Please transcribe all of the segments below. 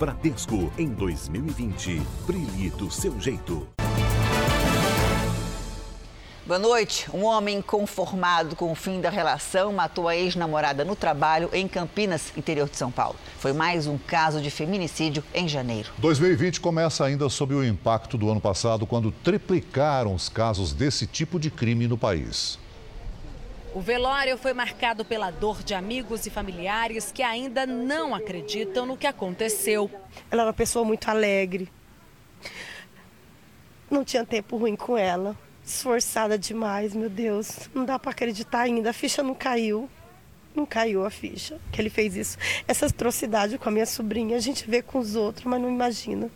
Bradesco em 2020. Brilhe do seu jeito. Boa noite. Um homem inconformado com o fim da relação matou a ex-namorada no trabalho em Campinas, interior de São Paulo. Foi mais um caso de feminicídio em janeiro. 2020 começa ainda sob o impacto do ano passado, quando triplicaram os casos desse tipo de crime no país. O velório foi marcado pela dor de amigos e familiares que ainda não acreditam no que aconteceu. Ela era uma pessoa muito alegre. Não tinha tempo ruim com ela esforçada demais, meu Deus. Não dá para acreditar ainda. A ficha não caiu. Não caiu a ficha que ele fez isso. Essa atrocidade com a minha sobrinha, a gente vê com os outros, mas não imagina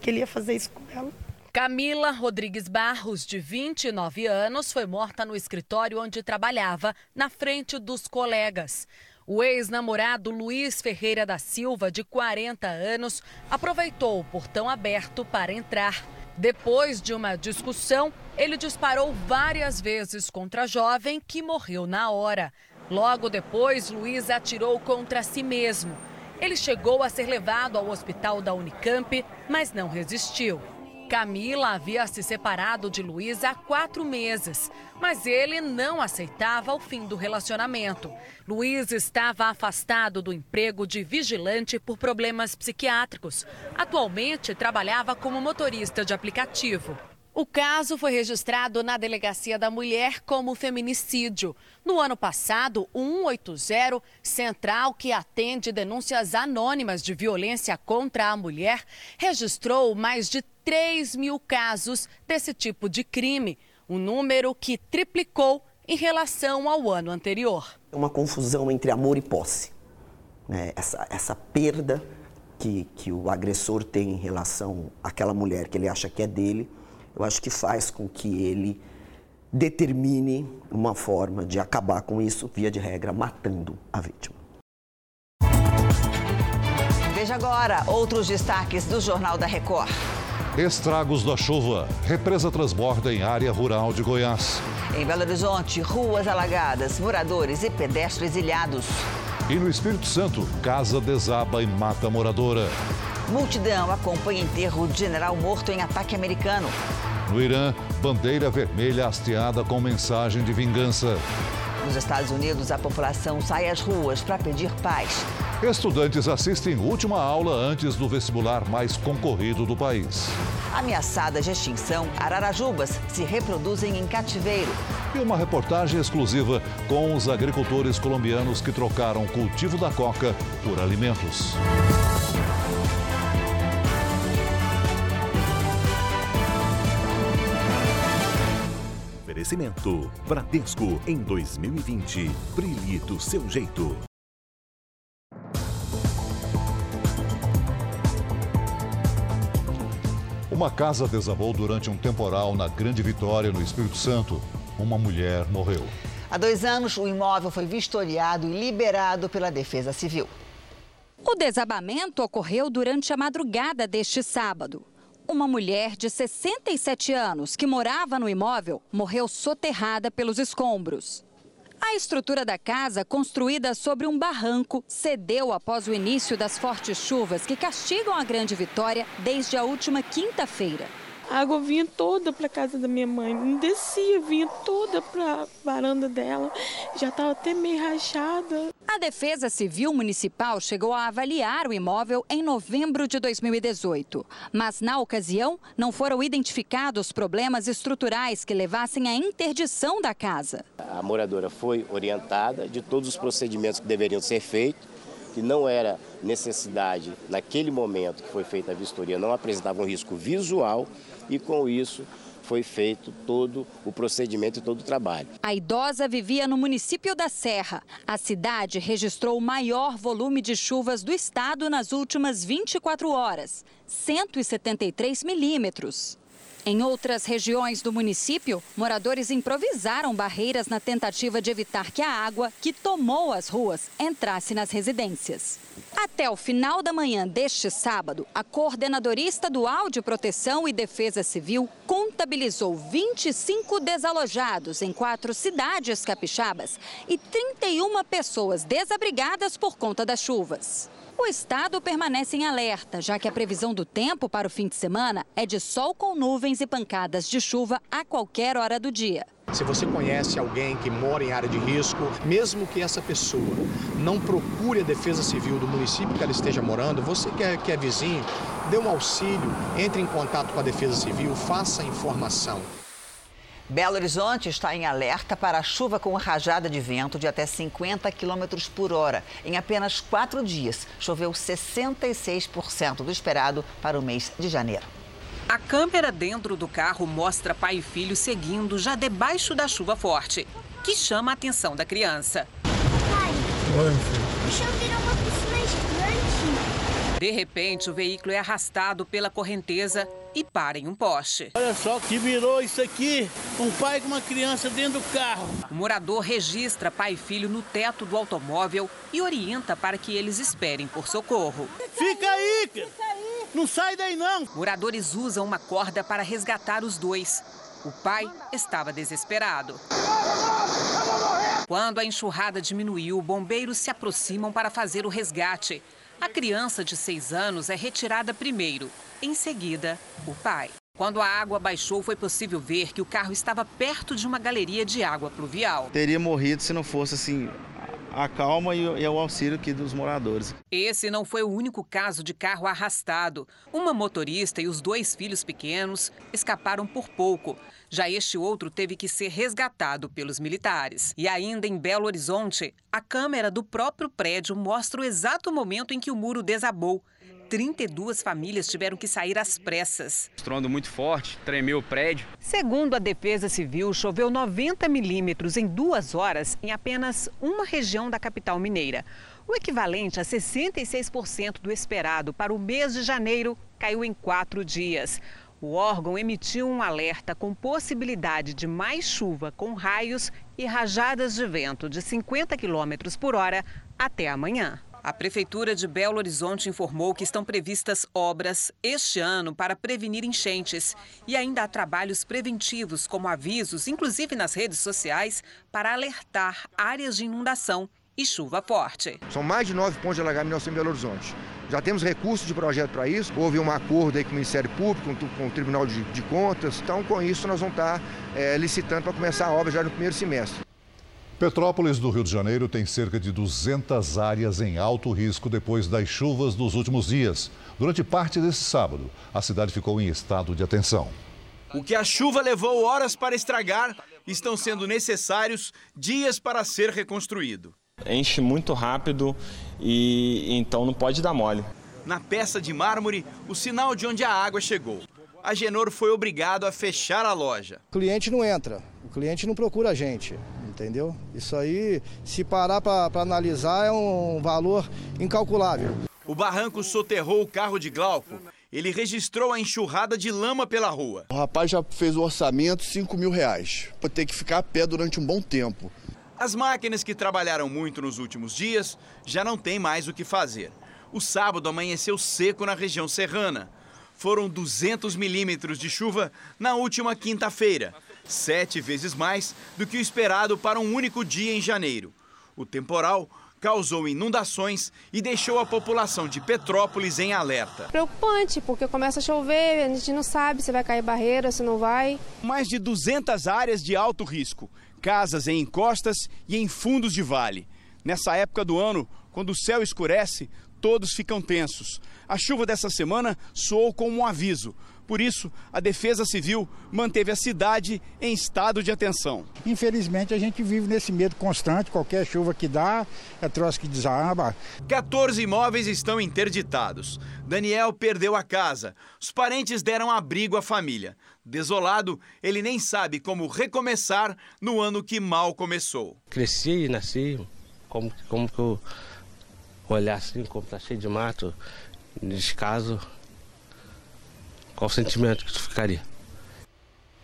que ele ia fazer isso com ela. Camila Rodrigues Barros, de 29 anos, foi morta no escritório onde trabalhava, na frente dos colegas. O ex-namorado Luiz Ferreira da Silva, de 40 anos, aproveitou o portão aberto para entrar. Depois de uma discussão, ele disparou várias vezes contra a jovem, que morreu na hora. Logo depois, Luiz atirou contra si mesmo. Ele chegou a ser levado ao hospital da Unicamp, mas não resistiu. Camila havia se separado de Luiz há quatro meses, mas ele não aceitava o fim do relacionamento. Luiz estava afastado do emprego de vigilante por problemas psiquiátricos. Atualmente trabalhava como motorista de aplicativo. O caso foi registrado na Delegacia da Mulher como feminicídio. No ano passado, o 180, central que atende denúncias anônimas de violência contra a mulher, registrou mais de 3 mil casos desse tipo de crime, um número que triplicou em relação ao ano anterior. É uma confusão entre amor e posse. Né? Essa, essa perda que, que o agressor tem em relação àquela mulher que ele acha que é dele eu acho que faz com que ele determine uma forma de acabar com isso, via de regra, matando a vítima. Veja agora outros destaques do Jornal da Record. Estragos da chuva. Represa transborda em área rural de Goiás. Em Belo Horizonte, ruas alagadas, moradores e pedestres ilhados. E no Espírito Santo, casa desaba e mata moradora. Multidão acompanha enterro de general morto em ataque americano. No Irã, bandeira vermelha hasteada com mensagem de vingança. Nos Estados Unidos, a população sai às ruas para pedir paz. Estudantes assistem última aula antes do vestibular mais concorrido do país. Ameaçadas de extinção, ararajubas se reproduzem em cativeiro. E uma reportagem exclusiva com os agricultores colombianos que trocaram o cultivo da coca por alimentos. Oferecimento Bradesco em 2020. Brilhe do seu jeito. Uma casa desabou durante um temporal na Grande Vitória, no Espírito Santo. Uma mulher morreu. Há dois anos, o imóvel foi vistoriado e liberado pela Defesa Civil. O desabamento ocorreu durante a madrugada deste sábado. Uma mulher de 67 anos que morava no imóvel morreu soterrada pelos escombros. A estrutura da casa, construída sobre um barranco, cedeu após o início das fortes chuvas que castigam a Grande Vitória desde a última quinta-feira. A água vinha toda para a casa da minha mãe, não descia, vinha toda para a varanda dela, já estava até meio rachada. A Defesa Civil Municipal chegou a avaliar o imóvel em novembro de 2018, mas na ocasião não foram identificados problemas estruturais que levassem à interdição da casa. A moradora foi orientada de todos os procedimentos que deveriam ser feitos que não era necessidade, naquele momento que foi feita a vistoria, não apresentava um risco visual e com isso foi feito todo o procedimento e todo o trabalho. A idosa vivia no município da Serra. A cidade registrou o maior volume de chuvas do estado nas últimas 24 horas, 173 milímetros. Em outras regiões do município, moradores improvisaram barreiras na tentativa de evitar que a água, que tomou as ruas, entrasse nas residências. Até o final da manhã deste sábado, a coordenadorista do Áudio Proteção e Defesa Civil contabilizou 25 desalojados em quatro cidades capixabas e 31 pessoas desabrigadas por conta das chuvas. O estado permanece em alerta, já que a previsão do tempo para o fim de semana é de sol com nuvens e pancadas de chuva a qualquer hora do dia. Se você conhece alguém que mora em área de risco, mesmo que essa pessoa não procure a defesa civil do município que ela esteja morando, você que é, que é vizinho, dê um auxílio, entre em contato com a defesa civil, faça informação. Belo Horizonte está em alerta para chuva com rajada de vento de até 50 km por hora. Em apenas quatro dias, choveu 66% do esperado para o mês de janeiro. A câmera dentro do carro mostra pai e filho seguindo já debaixo da chuva forte, que chama a atenção da criança. Pai, Oi, filho. deixa eu virar uma piscina. De repente, o veículo é arrastado pela correnteza e para em um poste. Olha só que virou isso aqui, um pai com uma criança dentro do carro. O morador registra pai e filho no teto do automóvel e orienta para que eles esperem por socorro. Fica aí, cara. Não sai daí não! Moradores usam uma corda para resgatar os dois. O pai estava desesperado. Quando a enxurrada diminuiu, bombeiros se aproximam para fazer o resgate. A criança de seis anos é retirada primeiro. Em seguida, o pai. Quando a água baixou, foi possível ver que o carro estava perto de uma galeria de água pluvial. Teria morrido se não fosse assim a calma e, o auxílio aqui dos moradores. Esse não foi o único caso de carro arrastado. Uma motorista e os dois filhos pequenos escaparam por pouco. Já este outro teve que ser resgatado pelos militares. E ainda em Belo Horizonte, a câmera do próprio prédio mostra o exato momento em que o muro desabou. 32 famílias tiveram que sair às pressas. Estrondo muito forte, tremeu o prédio. Segundo a Defesa Civil, choveu 90 milímetros em duas horas em apenas uma região da capital mineira. O equivalente a 66% do esperado para o mês de janeiro caiu em quatro dias. O órgão emitiu um alerta com possibilidade de mais chuva com raios e rajadas de vento de 50 km por hora até amanhã. A Prefeitura de Belo Horizonte informou que estão previstas obras este ano para prevenir enchentes. E ainda há trabalhos preventivos, como avisos, inclusive nas redes sociais, para alertar áreas de inundação e chuva forte. São mais de nove pontos de alagamento em Belo Horizonte. Já temos recursos de projeto para isso. Houve um acordo aí com o Ministério Público, com o Tribunal de, de Contas. Então, com isso, nós vamos estar é, licitando para começar a obra já no primeiro semestre. Petrópolis, do Rio de Janeiro, tem cerca de 200 áreas em alto risco depois das chuvas dos últimos dias. Durante parte desse sábado, a cidade ficou em estado de atenção. O que a chuva levou horas para estragar, estão sendo necessários dias para ser reconstruído. Enche muito rápido e então não pode dar mole. Na peça de mármore, o sinal de onde a água chegou. A Genor foi obrigado a fechar a loja. O cliente não entra, o cliente não procura a gente entendeu? Isso aí, se parar para analisar, é um valor incalculável. O barranco soterrou o carro de Glauco. Ele registrou a enxurrada de lama pela rua. O rapaz já fez o orçamento 5 mil reais. Vou ter que ficar a pé durante um bom tempo. As máquinas que trabalharam muito nos últimos dias já não têm mais o que fazer. O sábado amanheceu seco na região serrana. Foram 200 milímetros de chuva na última quinta-feira sete vezes mais do que o esperado para um único dia em janeiro. O temporal causou inundações e deixou a população de Petrópolis em alerta. Preocupante, porque começa a chover, a gente não sabe se vai cair barreira, se não vai. Mais de 200 áreas de alto risco, casas em encostas e em fundos de vale. Nessa época do ano, quando o céu escurece, todos ficam tensos. A chuva dessa semana soou como um aviso. Por isso, a Defesa Civil manteve a cidade em estado de atenção. Infelizmente, a gente vive nesse medo constante. Qualquer chuva que dá, é troço que desaba. 14 imóveis estão interditados. Daniel perdeu a casa. Os parentes deram abrigo à família. Desolado, ele nem sabe como recomeçar no ano que mal começou. Cresci e nasci. Como, como que eu olhar assim, como tá cheio de mato, descaso, qual o sentimento que tu ficaria?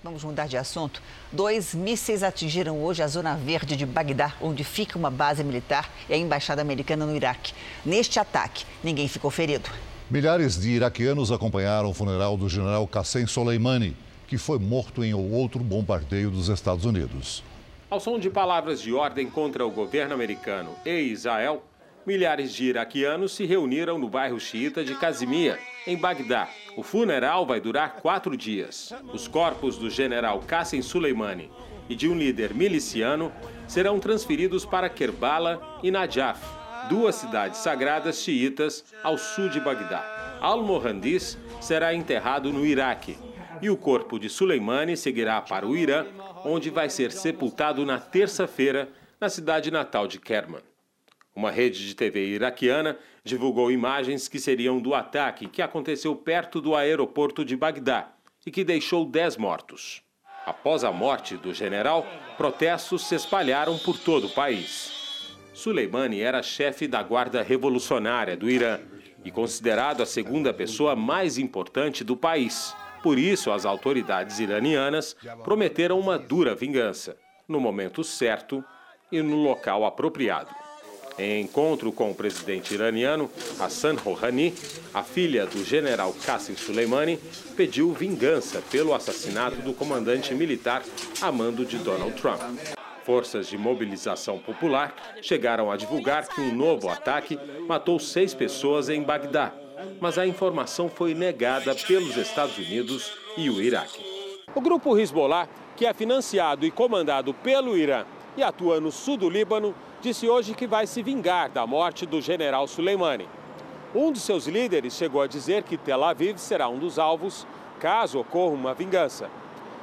Vamos mudar de assunto. Dois mísseis atingiram hoje a zona verde de Bagdá, onde fica uma base militar e a embaixada americana no Iraque. Neste ataque, ninguém ficou ferido. Milhares de iraquianos acompanharam o funeral do general Qassem Soleimani, que foi morto em outro bombardeio dos Estados Unidos. Ao som de palavras de ordem contra o governo americano e Israel, milhares de iraquianos se reuniram no bairro xiita de Casimia, em Bagdá. O funeral vai durar quatro dias. Os corpos do general Qassem Soleimani e de um líder miliciano serão transferidos para Kerbala e Najaf, duas cidades sagradas xiitas ao sul de Bagdá. Al-Mohandis será enterrado no Iraque e o corpo de Soleimani seguirá para o Irã, onde vai ser sepultado na terça-feira na cidade natal de Kerman. Uma rede de TV iraquiana divulgou imagens que seriam do ataque que aconteceu perto do aeroporto de Bagdá e que deixou 10 mortos. Após a morte do general, protestos se espalharam por todo o país. Soleimani era chefe da Guarda Revolucionária do Irã e considerado a segunda pessoa mais importante do país. Por isso, as autoridades iranianas prometeram uma dura vingança, no momento certo e no local apropriado. Em encontro com o presidente iraniano Hassan Rouhani, a filha do general Qasem Soleimani pediu vingança pelo assassinato do comandante militar a mando de Donald Trump. Forças de mobilização popular chegaram a divulgar que um novo ataque matou seis pessoas em Bagdá, mas a informação foi negada pelos Estados Unidos e o Iraque. O grupo Hezbollah, que é financiado e comandado pelo Irã e atua no sul do Líbano, disse hoje que vai se vingar da morte do general Soleimani. Um de seus líderes chegou a dizer que Tel Aviv será um dos alvos caso ocorra uma vingança.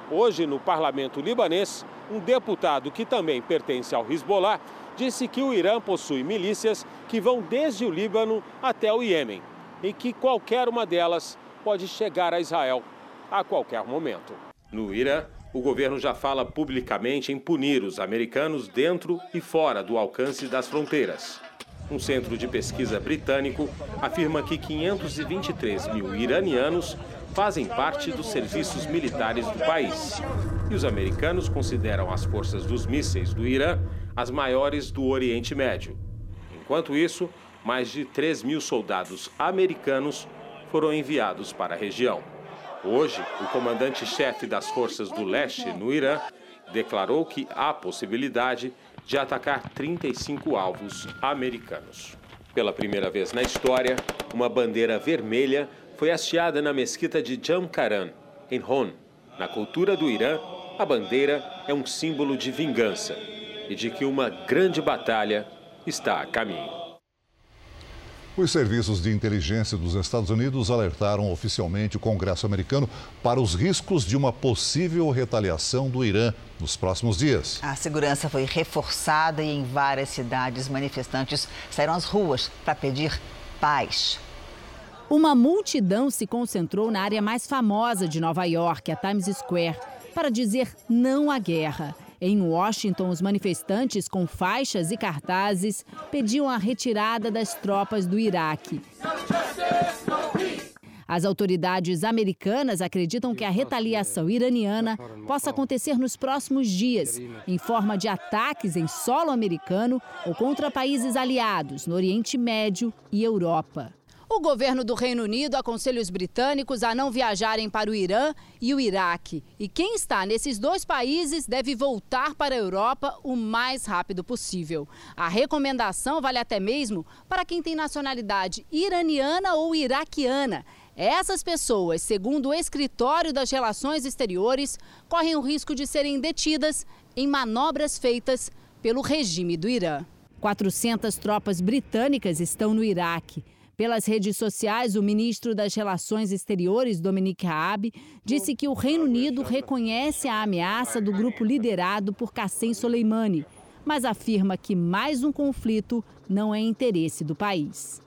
Hoje, no parlamento libanês, um deputado que também pertence ao Hezbollah disse que o Irã possui milícias que vão desde o Líbano até o Iêmen e que qualquer uma delas pode chegar a Israel a qualquer momento. No Irã, o governo já fala publicamente em punir os americanos dentro e fora do alcance das fronteiras. Um centro de pesquisa britânico afirma que 523 mil iranianos fazem parte dos serviços militares do país. E os americanos consideram as forças dos mísseis do Irã as maiores do Oriente Médio. Enquanto isso, mais de 3 mil soldados americanos foram enviados para a região. Hoje, o comandante-chefe das forças do leste no Irã declarou que há possibilidade de atacar 35 alvos americanos. Pela primeira vez na história, uma bandeira vermelha foi hasteada na mesquita de Jamkaran, em Hon. Na cultura do Irã, a bandeira é um símbolo de vingança e de que uma grande batalha está a caminho. Os serviços de inteligência dos Estados Unidos alertaram oficialmente o Congresso americano para os riscos de uma possível retaliação do Irã nos próximos dias. A segurança foi reforçada e em várias cidades manifestantes saíram às ruas para pedir paz. Uma multidão se concentrou na área mais famosa de Nova York, a Times Square, para dizer não à guerra. Em Washington, os manifestantes com faixas e cartazes pediam a retirada das tropas do Iraque. As autoridades americanas acreditam que a retaliação iraniana possa acontecer nos próximos dias, em forma de ataques em solo americano ou contra países aliados no Oriente Médio e Europa. O governo do Reino Unido aconselha os britânicos a não viajarem para o Irã e o Iraque. E quem está nesses dois países deve voltar para a Europa o mais rápido possível. A recomendação vale até mesmo para quem tem nacionalidade iraniana ou iraquiana. Essas pessoas, segundo o Escritório das Relações Exteriores, correm o risco de serem detidas em manobras feitas pelo regime do Irã. 400 tropas britânicas estão no Iraque. Pelas redes sociais, o ministro das Relações Exteriores, Dominique Raab, disse que o Reino Unido reconhece a ameaça do grupo liderado por Qassem Soleimani, mas afirma que mais um conflito não é interesse do país.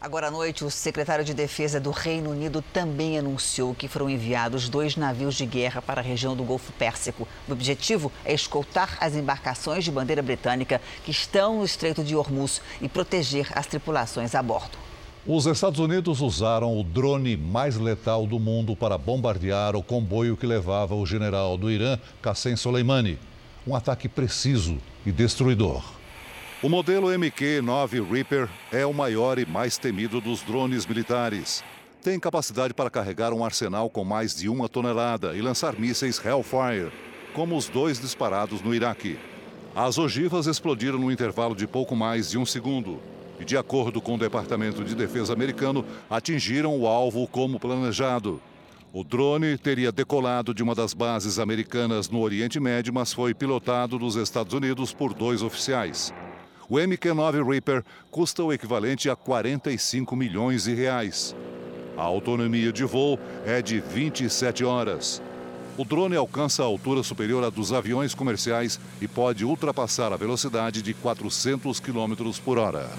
Agora à noite, o secretário de Defesa do Reino Unido também anunciou que foram enviados dois navios de guerra para a região do Golfo Pérsico. O objetivo é escoltar as embarcações de bandeira britânica que estão no Estreito de Hormuz e proteger as tripulações a bordo. Os Estados Unidos usaram o drone mais letal do mundo para bombardear o comboio que levava o general do Irã, Qassem Soleimani. Um ataque preciso e destruidor. O modelo MQ-9 Reaper é o maior e mais temido dos drones militares. Tem capacidade para carregar um arsenal com mais de uma tonelada e lançar mísseis Hellfire, como os dois disparados no Iraque. As ogivas explodiram no intervalo de pouco mais de um segundo e, de acordo com o Departamento de Defesa americano, atingiram o alvo como planejado. O drone teria decolado de uma das bases americanas no Oriente Médio, mas foi pilotado nos Estados Unidos por dois oficiais. O MQ-9 Reaper custa o equivalente a 45 milhões de reais. A autonomia de voo é de 27 horas. O drone alcança a altura superior à dos aviões comerciais e pode ultrapassar a velocidade de 400 km por hora.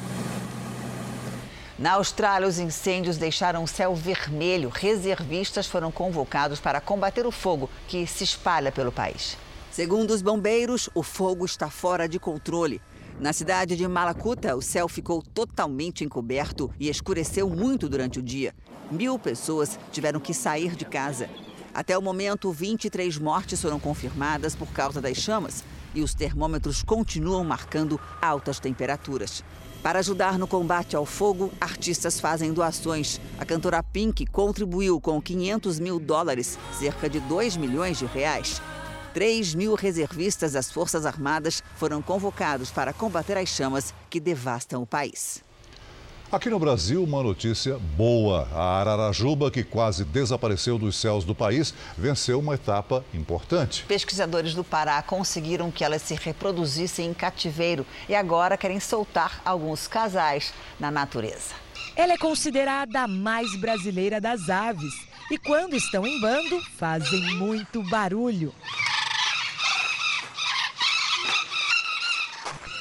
Na Austrália, os incêndios deixaram o céu vermelho. Reservistas foram convocados para combater o fogo que se espalha pelo país. Segundo os bombeiros, o fogo está fora de controle. Na cidade de Malakuta, o céu ficou totalmente encoberto e escureceu muito durante o dia. Mil pessoas tiveram que sair de casa. Até o momento, 23 mortes foram confirmadas por causa das chamas e os termômetros continuam marcando altas temperaturas. Para ajudar no combate ao fogo, artistas fazem doações. A cantora Pink contribuiu com 500 mil dólares, cerca de 2 milhões de reais. 3 mil reservistas das Forças Armadas foram convocados para combater as chamas que devastam o país. Aqui no Brasil, uma notícia boa. A Ararajuba, que quase desapareceu dos céus do país, venceu uma etapa importante. Pesquisadores do Pará conseguiram que elas se reproduzissem em cativeiro e agora querem soltar alguns casais na natureza. Ela é considerada a mais brasileira das aves e, quando estão em bando, fazem muito barulho.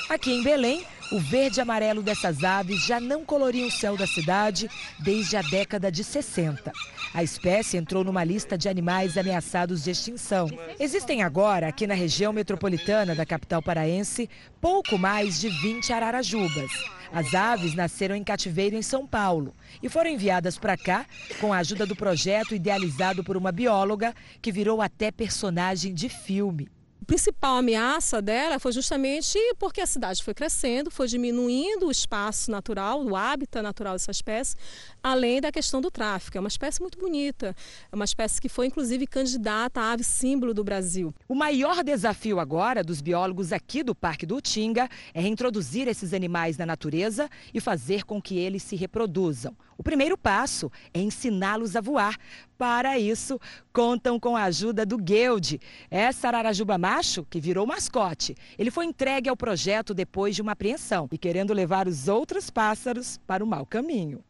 Aqui em Belém, o verde e amarelo dessas aves já não coloriam o céu da cidade desde a década de 60. A espécie entrou numa lista de animais ameaçados de extinção. Existem agora, aqui na região metropolitana da capital paraense, pouco mais de 20 ararajubas. As aves nasceram em cativeiro em São Paulo e foram enviadas para cá com a ajuda do projeto idealizado por uma bióloga que virou até personagem de filme principal ameaça dela foi justamente porque a cidade foi crescendo, foi diminuindo o espaço natural, o hábitat natural dessa espécie, além da questão do tráfico. É uma espécie muito bonita, é uma espécie que foi inclusive candidata a ave símbolo do Brasil. O maior desafio agora dos biólogos aqui do Parque do Utinga é reintroduzir esses animais na natureza e fazer com que eles se reproduzam. O primeiro passo é ensiná-los a voar. Para isso, contam com a ajuda do Guilde. Essa ararajuba macho, que virou mascote, ele foi entregue ao projeto depois de uma apreensão e querendo levar os outros pássaros para o mau caminho.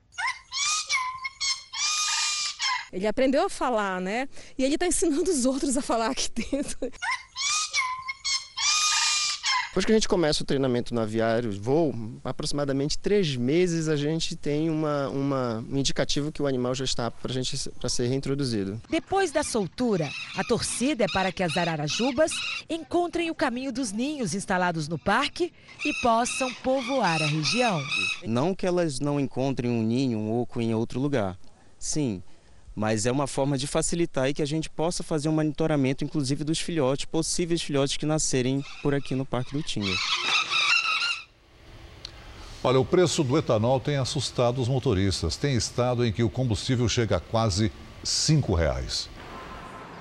Ele aprendeu a falar, né? E ele está ensinando os outros a falar aqui dentro. Depois que a gente começa o treinamento no aviário, voo, aproximadamente três meses a gente tem uma, uma, um indicativo que o animal já está para gente para ser reintroduzido. Depois da soltura, a torcida é para que as ararajubas encontrem o caminho dos ninhos instalados no parque e possam povoar a região. Não que elas não encontrem um ninho, um oco em outro lugar. Sim, mas é uma forma de facilitar e que a gente possa fazer um monitoramento, inclusive dos filhotes, possíveis filhotes que nascerem por aqui no Parque do Tinga. Olha, o preço do etanol tem assustado os motoristas. Tem estado em que o combustível chega a quase R$ reais.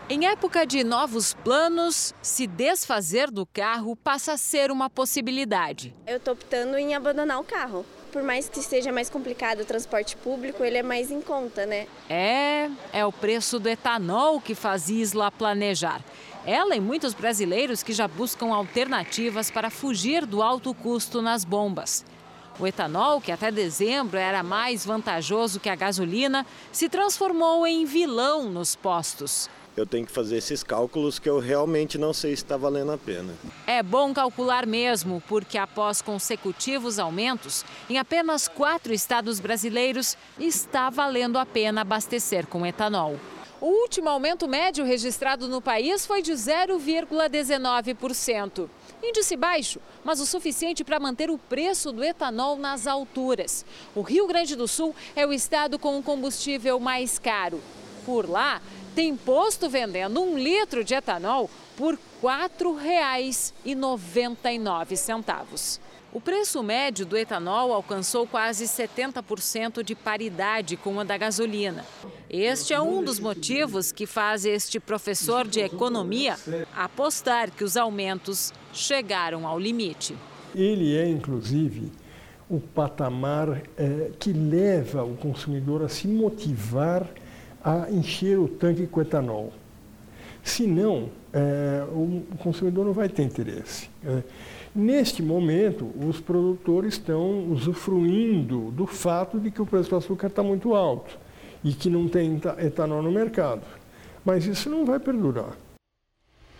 Em época de novos planos, se desfazer do carro passa a ser uma possibilidade. Eu estou optando em abandonar o carro por mais que seja mais complicado o transporte público, ele é mais em conta, né? É, é o preço do etanol que faz Isla planejar. Ela e muitos brasileiros que já buscam alternativas para fugir do alto custo nas bombas. O etanol, que até dezembro era mais vantajoso que a gasolina, se transformou em vilão nos postos eu tenho que fazer esses cálculos que eu realmente não sei se está valendo a pena. É bom calcular mesmo, porque após consecutivos aumentos, em apenas quatro estados brasileiros está valendo a pena abastecer com etanol. O último aumento médio registrado no país foi de 0,19%. Índice baixo, mas o suficiente para manter o preço do etanol nas alturas. O Rio Grande do Sul é o estado com o combustível mais caro. Por lá, tem posto vendendo um litro de etanol por R$ 4,99. O preço médio do etanol alcançou quase 70% de paridade com a da gasolina. Este é um dos motivos que faz este professor de economia apostar que os aumentos chegaram ao limite. Ele é, inclusive, o patamar é, que leva o consumidor a se motivar a encher o tanque com etanol. Senão, é, o consumidor não vai ter interesse. É, Neste momento, os produtores estão usufruindo do fato de que o preço do açúcar está muito alto e que não tem etanol no mercado. Mas isso não vai perdurar.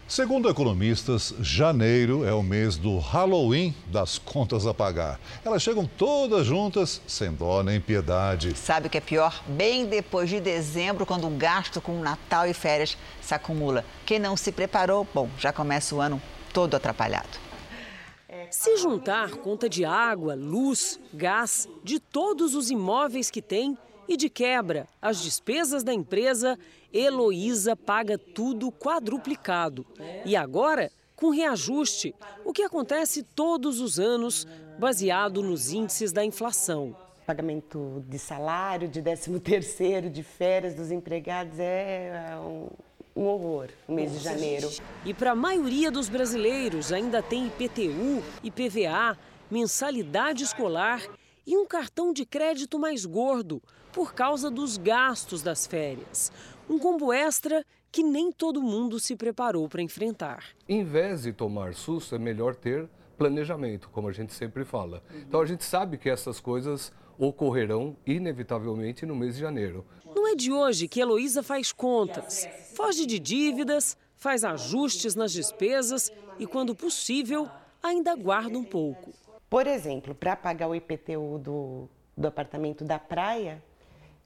Segundo economistas, janeiro é o mês do Halloween das contas a pagar. Elas chegam todas juntas, sem dó nem piedade. Sabe o que é pior? Bem depois de dezembro, quando o gasto com Natal e férias se acumula. Quem não se preparou, bom, já começa o ano todo atrapalhado. Se juntar conta de água, luz, gás, de todos os imóveis que tem e de quebra as despesas da empresa, Heloísa paga tudo quadruplicado. E agora, com reajuste, o que acontece todos os anos, baseado nos índices da inflação. Pagamento de salário, de 13 terceiro, de férias dos empregados é um um horror o mês de janeiro. E para a maioria dos brasileiros ainda tem IPTU, IPVA, mensalidade escolar e um cartão de crédito mais gordo por causa dos gastos das férias. Um combo extra que nem todo mundo se preparou para enfrentar. Em vez de tomar susto, é melhor ter planejamento, como a gente sempre fala. Então a gente sabe que essas coisas ocorrerão inevitavelmente no mês de janeiro. Não é de hoje que Heloísa faz contas, foge de dívidas, faz ajustes nas despesas e, quando possível, ainda guarda um pouco. Por exemplo, para pagar o IPTU do, do apartamento da praia,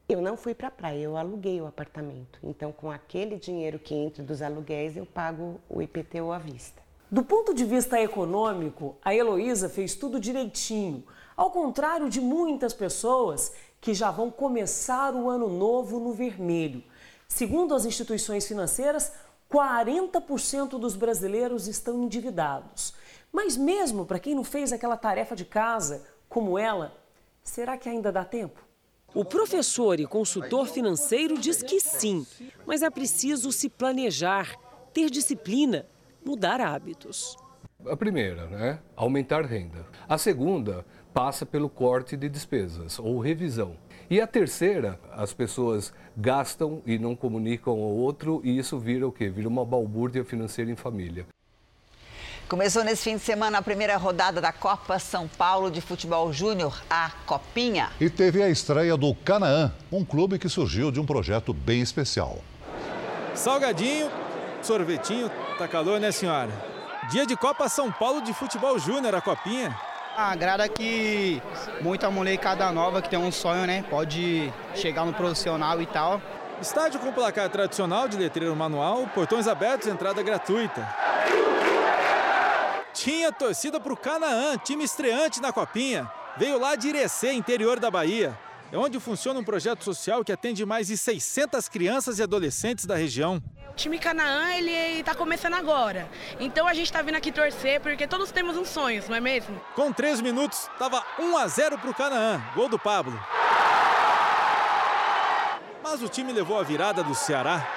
eu não fui para a praia, eu aluguei o apartamento. Então, com aquele dinheiro que entra dos aluguéis, eu pago o IPTU à vista. Do ponto de vista econômico, a Heloísa fez tudo direitinho, ao contrário de muitas pessoas que já vão começar o ano novo no vermelho. Segundo as instituições financeiras, 40% dos brasileiros estão endividados. Mas mesmo para quem não fez aquela tarefa de casa, como ela, será que ainda dá tempo? O professor e consultor financeiro diz que sim, mas é preciso se planejar, ter disciplina, mudar hábitos. A primeira, né? Aumentar renda. A segunda, passa pelo corte de despesas ou revisão. E a terceira, as pessoas gastam e não comunicam ao outro e isso vira o quê? Vira uma balbúrdia financeira em família. Começou nesse fim de semana a primeira rodada da Copa São Paulo de Futebol Júnior, a Copinha. E teve a estreia do Canaã, um clube que surgiu de um projeto bem especial. Salgadinho, sorvetinho, tá calor, né, senhora? Dia de Copa São Paulo de Futebol Júnior, a Copinha. Agrada que muita molecada nova que tem um sonho, né? Pode chegar no profissional e tal. Estádio com placar tradicional de letreiro manual, portões abertos, entrada gratuita. Tinha torcida para o Canaã, time estreante na Copinha. Veio lá de Irecê, interior da Bahia. É onde funciona um projeto social que atende mais de 600 crianças e adolescentes da região. O time Canaã, ele está começando agora. Então a gente está vindo aqui torcer, porque todos temos um sonho, não é mesmo? Com três minutos, estava 1 a 0 para o Canaã. Gol do Pablo. Mas o time levou a virada do Ceará.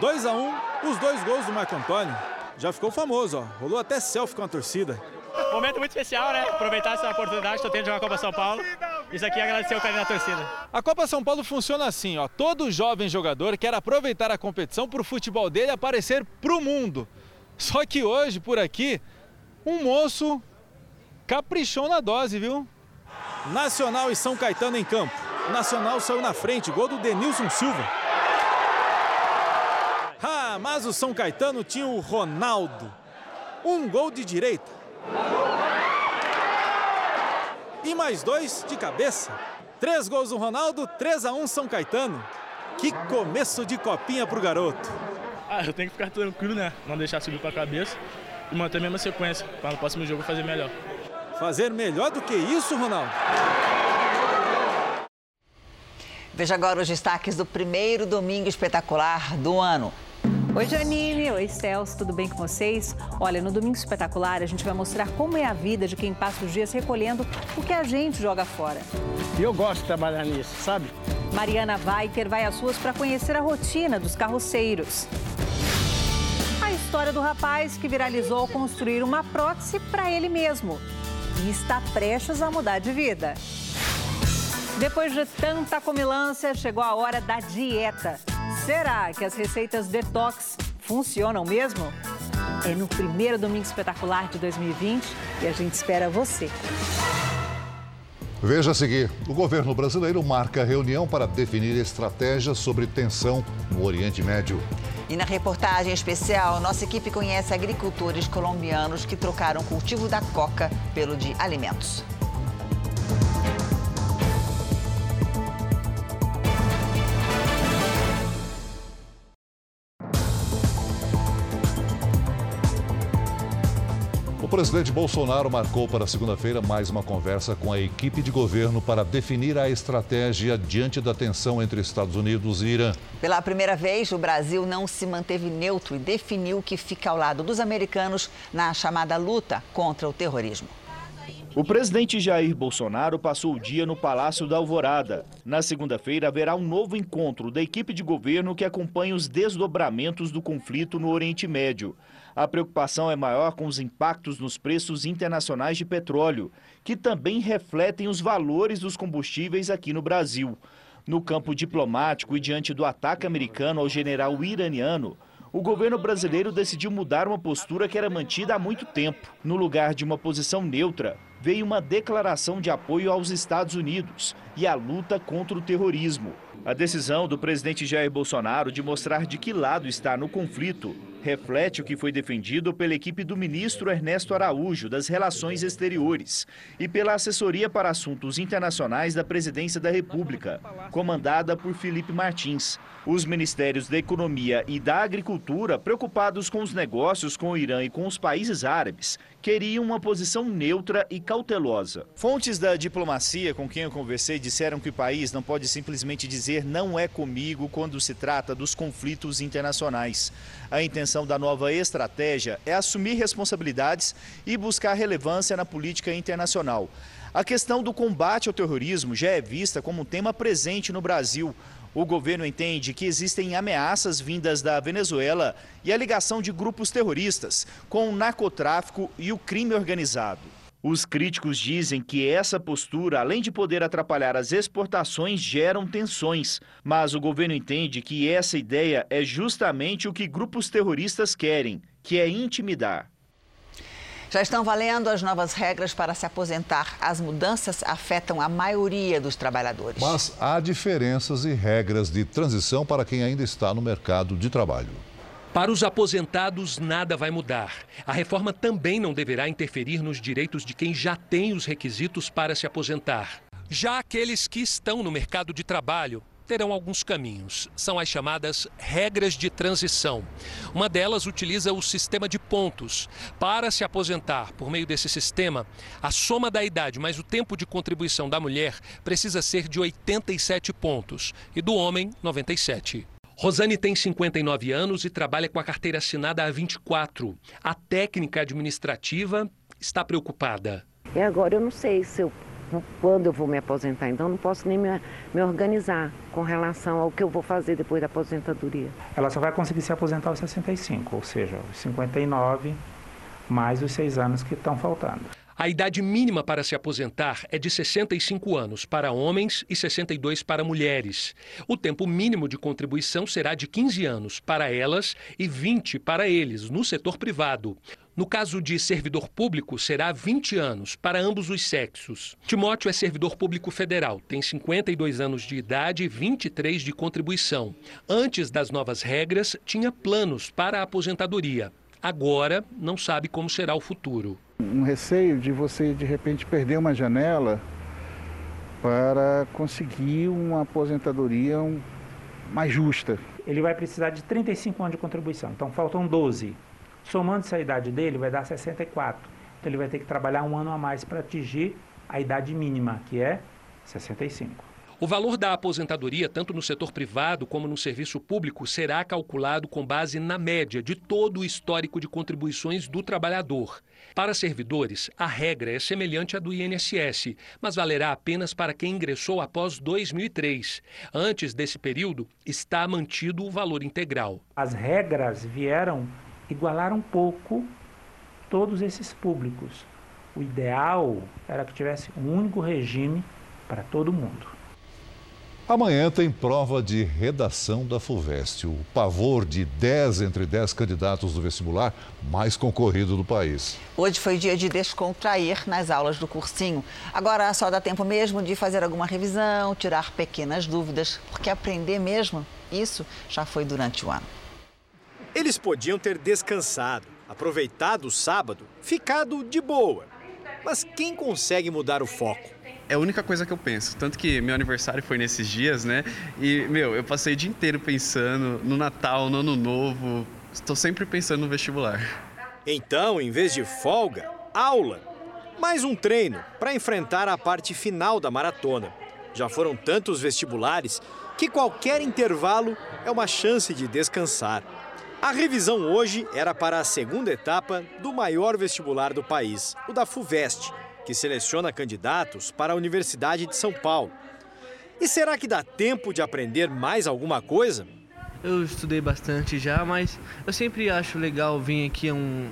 2 a 1 os dois gols do Marco Antônio. Já ficou famoso, ó. Rolou até selfie com a torcida. Momento muito especial, né? Aproveitar essa oportunidade que eu tenho de jogar a Copa São Paulo. Isso aqui é agradecer o carinho da torcida. A Copa São Paulo funciona assim, ó. Todo jovem jogador quer aproveitar a competição para o futebol dele aparecer para o mundo. Só que hoje, por aqui, um moço caprichou na dose, viu? Nacional e São Caetano em campo. O Nacional saiu na frente, gol do Denilson Silva. Ah, mas o São Caetano tinha o Ronaldo. Um gol de direita. E mais dois de cabeça. Três gols do Ronaldo, 3 a 1 São Caetano. Que começo de copinha pro garoto. Ah, eu tenho que ficar tranquilo, né? Não deixar subir pra cabeça e manter a mesma sequência para no próximo jogo fazer melhor. Fazer melhor do que isso, Ronaldo? Veja agora os destaques do primeiro domingo espetacular do ano. Oi, Janine. Oi, Celso. Tudo bem com vocês? Olha, no Domingo Espetacular a gente vai mostrar como é a vida de quem passa os dias recolhendo o que a gente joga fora. E eu gosto de trabalhar nisso, sabe? Mariana Weiter vai às ruas para conhecer a rotina dos carroceiros. A história do rapaz que viralizou ao construir uma prótese para ele mesmo e está prestes a mudar de vida. Depois de tanta comilância, chegou a hora da dieta. Será que as receitas detox funcionam mesmo? É no primeiro domingo espetacular de 2020 e a gente espera você. Veja a seguir: o governo brasileiro marca reunião para definir estratégias sobre tensão no Oriente Médio. E na reportagem especial, nossa equipe conhece agricultores colombianos que trocaram o cultivo da coca pelo de alimentos. Presidente Bolsonaro marcou para segunda-feira mais uma conversa com a equipe de governo para definir a estratégia diante da tensão entre Estados Unidos e Irã. Pela primeira vez, o Brasil não se manteve neutro e definiu que fica ao lado dos americanos na chamada luta contra o terrorismo. O presidente Jair Bolsonaro passou o dia no Palácio da Alvorada. Na segunda-feira haverá um novo encontro da equipe de governo que acompanha os desdobramentos do conflito no Oriente Médio. A preocupação é maior com os impactos nos preços internacionais de petróleo, que também refletem os valores dos combustíveis aqui no Brasil. No campo diplomático e diante do ataque americano ao general iraniano, o governo brasileiro decidiu mudar uma postura que era mantida há muito tempo. No lugar de uma posição neutra, veio uma declaração de apoio aos Estados Unidos e à luta contra o terrorismo. A decisão do presidente Jair Bolsonaro de mostrar de que lado está no conflito reflete o que foi defendido pela equipe do ministro Ernesto Araújo das Relações Exteriores e pela Assessoria para Assuntos Internacionais da Presidência da República, comandada por Felipe Martins. Os ministérios da Economia e da Agricultura, preocupados com os negócios com o Irã e com os países árabes, queriam uma posição neutra e cautelosa. Fontes da diplomacia com quem eu conversei disseram que o país não pode simplesmente dizer não é comigo quando se trata dos conflitos internacionais. A intenção da nova estratégia é assumir responsabilidades e buscar relevância na política internacional. A questão do combate ao terrorismo já é vista como um tema presente no Brasil. O governo entende que existem ameaças vindas da Venezuela e a ligação de grupos terroristas com o narcotráfico e o crime organizado. Os críticos dizem que essa postura, além de poder atrapalhar as exportações, geram tensões. Mas o governo entende que essa ideia é justamente o que grupos terroristas querem, que é intimidar. Já estão valendo as novas regras para se aposentar. As mudanças afetam a maioria dos trabalhadores. Mas há diferenças e regras de transição para quem ainda está no mercado de trabalho. Para os aposentados, nada vai mudar. A reforma também não deverá interferir nos direitos de quem já tem os requisitos para se aposentar. Já aqueles que estão no mercado de trabalho terão alguns caminhos. São as chamadas regras de transição. Uma delas utiliza o sistema de pontos. Para se aposentar por meio desse sistema, a soma da idade mais o tempo de contribuição da mulher precisa ser de 87 pontos e do homem, 97. Rosane tem 59 anos e trabalha com a carteira assinada há 24. A técnica administrativa está preocupada. E agora eu não sei se eu quando eu vou me aposentar. Então, não posso nem me, me, organizar com relação ao que eu vou fazer depois da aposentadoria. Ela só vai conseguir se aposentar aos 65, ou seja, os 59 mais os seis anos que estão faltando. A idade mínima para se aposentar é de 65 anos para homens e 62 para mulheres. O tempo mínimo de contribuição será de 15 anos para elas e 20 para eles, no setor privado. No caso de servidor público, será 20 anos para ambos os sexos. Timóteo é servidor público federal, tem 52 anos de idade e 23 de contribuição. Antes das novas regras, tinha planos para a aposentadoria. Agora, não sabe como será o futuro. Um receio de você, de repente, perder uma janela para conseguir uma aposentadoria mais justa. Ele vai precisar de 35 anos de contribuição, então faltam 12. Somando essa idade dele, vai dar 64. Então ele vai ter que trabalhar um ano a mais para atingir a idade mínima, que é 65. O valor da aposentadoria, tanto no setor privado como no serviço público, será calculado com base na média de todo o histórico de contribuições do trabalhador. Para servidores, a regra é semelhante à do INSS, mas valerá apenas para quem ingressou após 2003. Antes desse período, está mantido o valor integral. As regras vieram igualar um pouco todos esses públicos. O ideal era que tivesse um único regime para todo mundo. Amanhã tem prova de redação da FUVEST, o pavor de 10 entre 10 candidatos do vestibular mais concorrido do país. Hoje foi dia de descontrair nas aulas do cursinho. Agora só dá tempo mesmo de fazer alguma revisão, tirar pequenas dúvidas, porque aprender mesmo, isso já foi durante o ano. Eles podiam ter descansado, aproveitado o sábado, ficado de boa. Mas quem consegue mudar o foco? É a única coisa que eu penso. Tanto que meu aniversário foi nesses dias, né? E, meu, eu passei o dia inteiro pensando no Natal, no Ano Novo. Estou sempre pensando no vestibular. Então, em vez de folga, aula. Mais um treino para enfrentar a parte final da maratona. Já foram tantos vestibulares que qualquer intervalo é uma chance de descansar. A revisão hoje era para a segunda etapa do maior vestibular do país, o da FUVEST, que seleciona candidatos para a Universidade de São Paulo. E será que dá tempo de aprender mais alguma coisa? Eu estudei bastante já, mas eu sempre acho legal vir aqui um,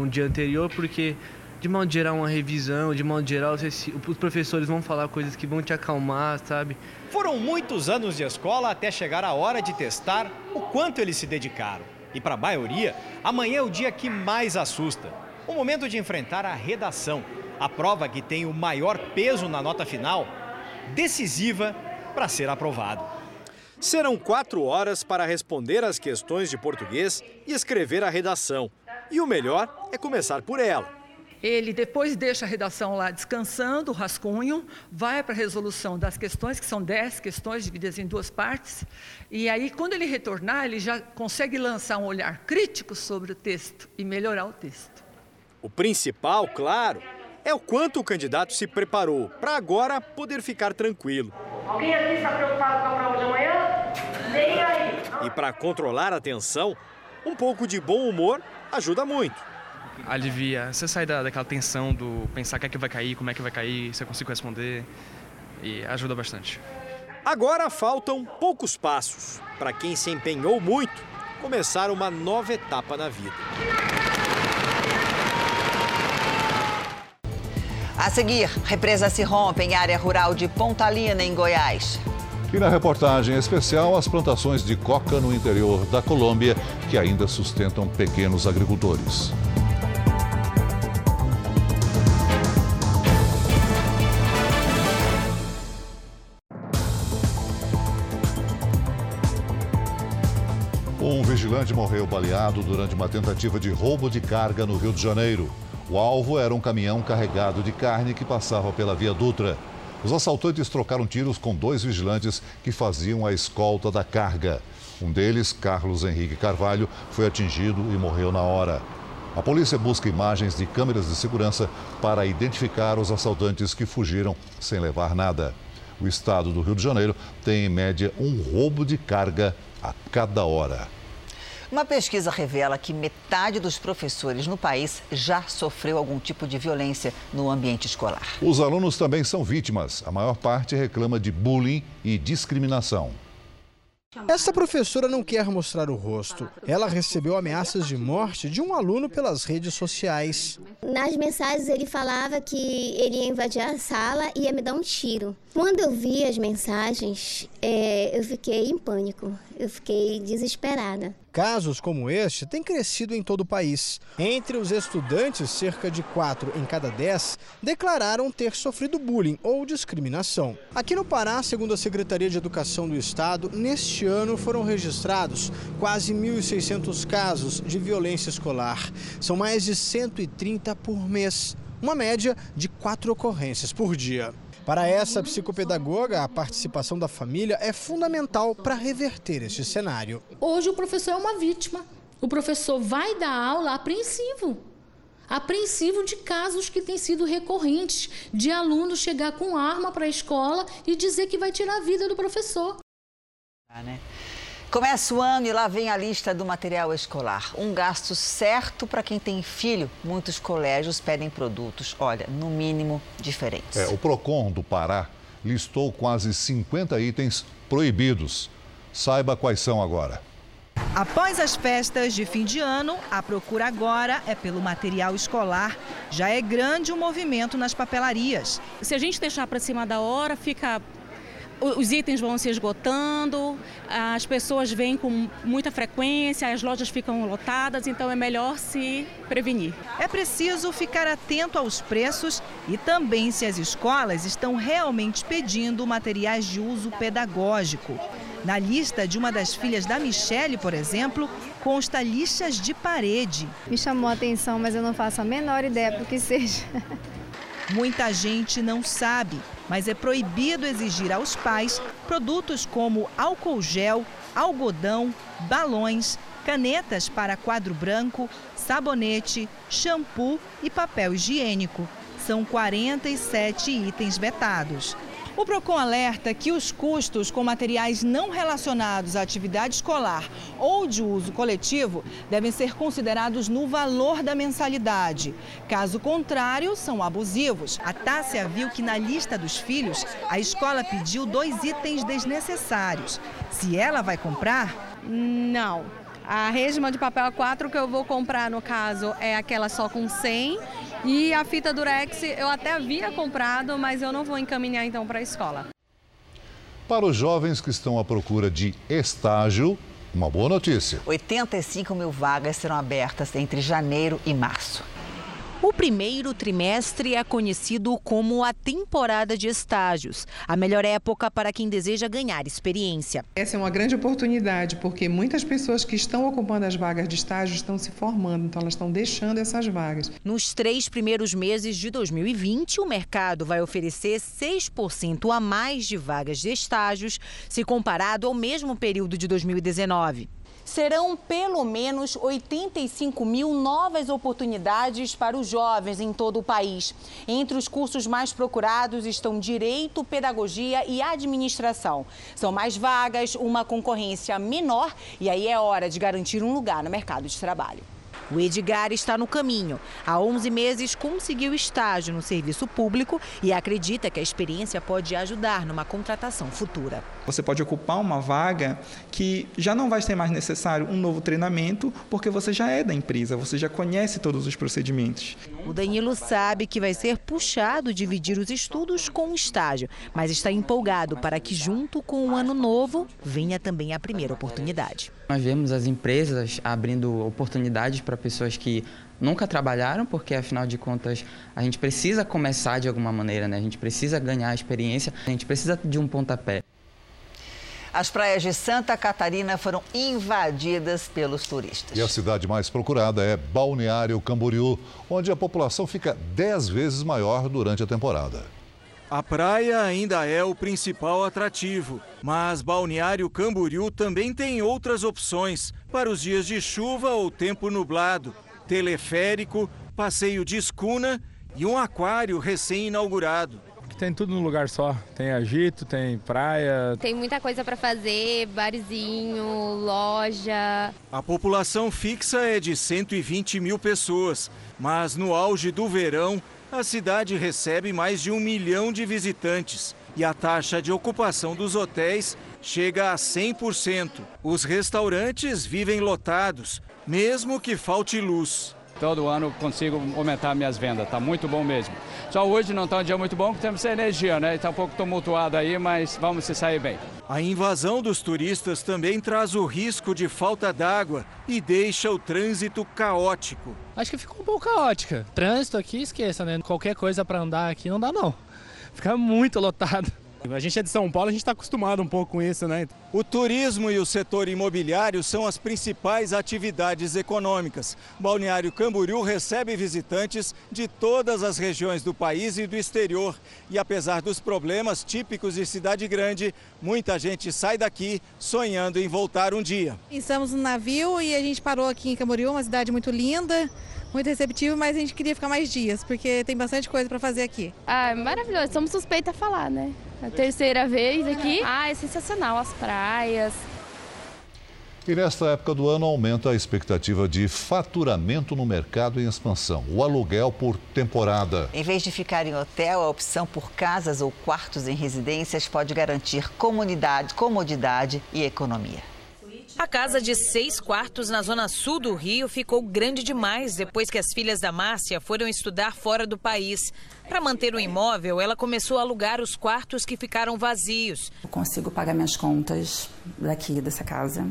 um dia anterior, porque de modo geral uma revisão, de modo geral os professores vão falar coisas que vão te acalmar, sabe? Foram muitos anos de escola até chegar a hora de testar o quanto eles se dedicaram. E para a maioria, amanhã é o dia que mais assusta. O momento de enfrentar a redação, a prova que tem o maior peso na nota final, decisiva para ser aprovado. Serão quatro horas para responder as questões de português e escrever a redação. E o melhor é começar por ela. Ele depois deixa a redação lá descansando, o rascunho, vai para a resolução das questões, que são dez questões divididas em duas partes, e aí, quando ele retornar, ele já consegue lançar um olhar crítico sobre o texto e melhorar o texto. O principal, claro, é o quanto o candidato se preparou para agora poder ficar tranquilo. Alguém aqui está preocupado com a prova de amanhã? Nem aí. E para controlar a tensão, um pouco de bom humor ajuda muito. Alivia. Você sai da, daquela tensão do pensar o que é que vai cair, como é que vai cair, se eu consigo responder. E ajuda bastante. Agora faltam poucos passos para quem se empenhou muito começar uma nova etapa na vida. A seguir, represa se rompe em área rural de Pontalina, em Goiás. E na reportagem especial, as plantações de coca no interior da Colômbia, que ainda sustentam pequenos agricultores. Um vigilante morreu baleado durante uma tentativa de roubo de carga no Rio de Janeiro. O alvo era um caminhão carregado de carne que passava pela Via Dutra. Os assaltantes trocaram tiros com dois vigilantes que faziam a escolta da carga. Um deles, Carlos Henrique Carvalho, foi atingido e morreu na hora. A polícia busca imagens de câmeras de segurança para identificar os assaltantes que fugiram sem levar nada. O estado do Rio de Janeiro tem, em média, um roubo de carga a cada hora. Uma pesquisa revela que metade dos professores no país já sofreu algum tipo de violência no ambiente escolar. Os alunos também são vítimas. A maior parte reclama de bullying e discriminação. Esta professora não quer mostrar o rosto. Ela recebeu ameaças de morte de um aluno pelas redes sociais. Nas mensagens ele falava que ele ia invadir a sala e ia me dar um tiro. Quando eu vi as mensagens, é, eu fiquei em pânico, eu fiquei desesperada. Casos como este têm crescido em todo o país. Entre os estudantes, cerca de 4 em cada 10 declararam ter sofrido bullying ou discriminação. Aqui no Pará, segundo a Secretaria de Educação do Estado, neste ano foram registrados quase 1.600 casos de violência escolar. São mais de 130 por mês, uma média de quatro ocorrências por dia. Para essa psicopedagoga, a participação da família é fundamental para reverter este cenário. Hoje o professor é uma vítima. O professor vai dar aula apreensivo. Apreensivo de casos que têm sido recorrentes, de aluno chegar com arma para a escola e dizer que vai tirar a vida do professor. Ah, né? Começa o ano e lá vem a lista do material escolar. Um gasto certo para quem tem filho. Muitos colégios pedem produtos, olha, no mínimo diferentes. É, o PROCON do Pará listou quase 50 itens proibidos. Saiba quais são agora. Após as festas de fim de ano, a procura agora é pelo material escolar. Já é grande o movimento nas papelarias. Se a gente deixar para cima da hora, fica os itens vão se esgotando, as pessoas vêm com muita frequência, as lojas ficam lotadas, então é melhor se prevenir. É preciso ficar atento aos preços e também se as escolas estão realmente pedindo materiais de uso pedagógico. Na lista de uma das filhas da Michele, por exemplo, consta lixas de parede. Me chamou a atenção, mas eu não faço a menor ideia do que seja. Muita gente não sabe, mas é proibido exigir aos pais produtos como álcool gel, algodão, balões, canetas para quadro branco, sabonete, shampoo e papel higiênico. São 47 itens vetados. O PROCON alerta que os custos com materiais não relacionados à atividade escolar ou de uso coletivo devem ser considerados no valor da mensalidade. Caso contrário, são abusivos. A Tássia viu que na lista dos filhos, a escola pediu dois itens desnecessários. Se ela vai comprar? Não. A resma de papel A4 que eu vou comprar, no caso, é aquela só com 100 e a fita Durex eu até havia comprado, mas eu não vou encaminhar então para a escola. Para os jovens que estão à procura de estágio, uma boa notícia. 85 mil vagas serão abertas entre janeiro e março. O primeiro trimestre é conhecido como a temporada de estágios, a melhor época para quem deseja ganhar experiência. Essa é uma grande oportunidade, porque muitas pessoas que estão ocupando as vagas de estágio estão se formando, então elas estão deixando essas vagas. Nos três primeiros meses de 2020, o mercado vai oferecer 6% a mais de vagas de estágios, se comparado ao mesmo período de 2019 serão pelo menos 85 mil novas oportunidades para os jovens em todo o país. Entre os cursos mais procurados estão Direito, Pedagogia e Administração. São mais vagas, uma concorrência menor e aí é hora de garantir um lugar no mercado de trabalho. O Edgar está no caminho. Há 11 meses conseguiu estágio no serviço público e acredita que a experiência pode ajudar numa contratação futura. Você pode ocupar uma vaga que já não vai ser mais necessário um novo treinamento, porque você já é da empresa, você já conhece todos os procedimentos. O Danilo sabe que vai ser puxado dividir os estudos com o estágio, mas está empolgado para que, junto com o ano novo, venha também a primeira oportunidade. Nós vemos as empresas abrindo oportunidades para pessoas que nunca trabalharam, porque afinal de contas a gente precisa começar de alguma maneira, né? A gente precisa ganhar experiência, a gente precisa de um pontapé. As praias de Santa Catarina foram invadidas pelos turistas. E a cidade mais procurada é Balneário Camboriú, onde a população fica 10 vezes maior durante a temporada. A praia ainda é o principal atrativo, mas Balneário Camboriú também tem outras opções para os dias de chuva ou tempo nublado: teleférico, passeio de escuna e um aquário recém-inaugurado. Tem tudo num lugar só. Tem agito, tem praia. Tem muita coisa para fazer, barzinho, loja. A população fixa é de 120 mil pessoas, mas no auge do verão, a cidade recebe mais de um milhão de visitantes e a taxa de ocupação dos hotéis chega a 100%. Os restaurantes vivem lotados, mesmo que falte luz. Todo ano consigo aumentar minhas vendas, tá muito bom mesmo. Só hoje não está um dia muito bom, porque temos energia, né? Está um pouco tumultuado aí, mas vamos se sair bem. A invasão dos turistas também traz o risco de falta d'água e deixa o trânsito caótico. Acho que ficou um pouco caótica. Trânsito aqui, esqueça, né? Qualquer coisa para andar aqui não dá não. Fica muito lotado. A gente é de São Paulo, a gente está acostumado um pouco com isso, né? O turismo e o setor imobiliário são as principais atividades econômicas. Balneário Camboriú recebe visitantes de todas as regiões do país e do exterior. E apesar dos problemas típicos de cidade grande, muita gente sai daqui sonhando em voltar um dia. Estamos no navio e a gente parou aqui em Camboriú, uma cidade muito linda muito receptivo, mas a gente queria ficar mais dias, porque tem bastante coisa para fazer aqui. Ah, é maravilhoso. Somos suspeitos a falar, né? A terceira vez aqui. Ah, é sensacional. As praias. E nesta época do ano aumenta a expectativa de faturamento no mercado em expansão, o aluguel por temporada. Em vez de ficar em hotel, a opção por casas ou quartos em residências pode garantir comunidade, comodidade e economia. A casa de seis quartos na zona sul do Rio ficou grande demais depois que as filhas da Márcia foram estudar fora do país. Para manter o imóvel, ela começou a alugar os quartos que ficaram vazios. Eu consigo pagar minhas contas daqui, dessa casa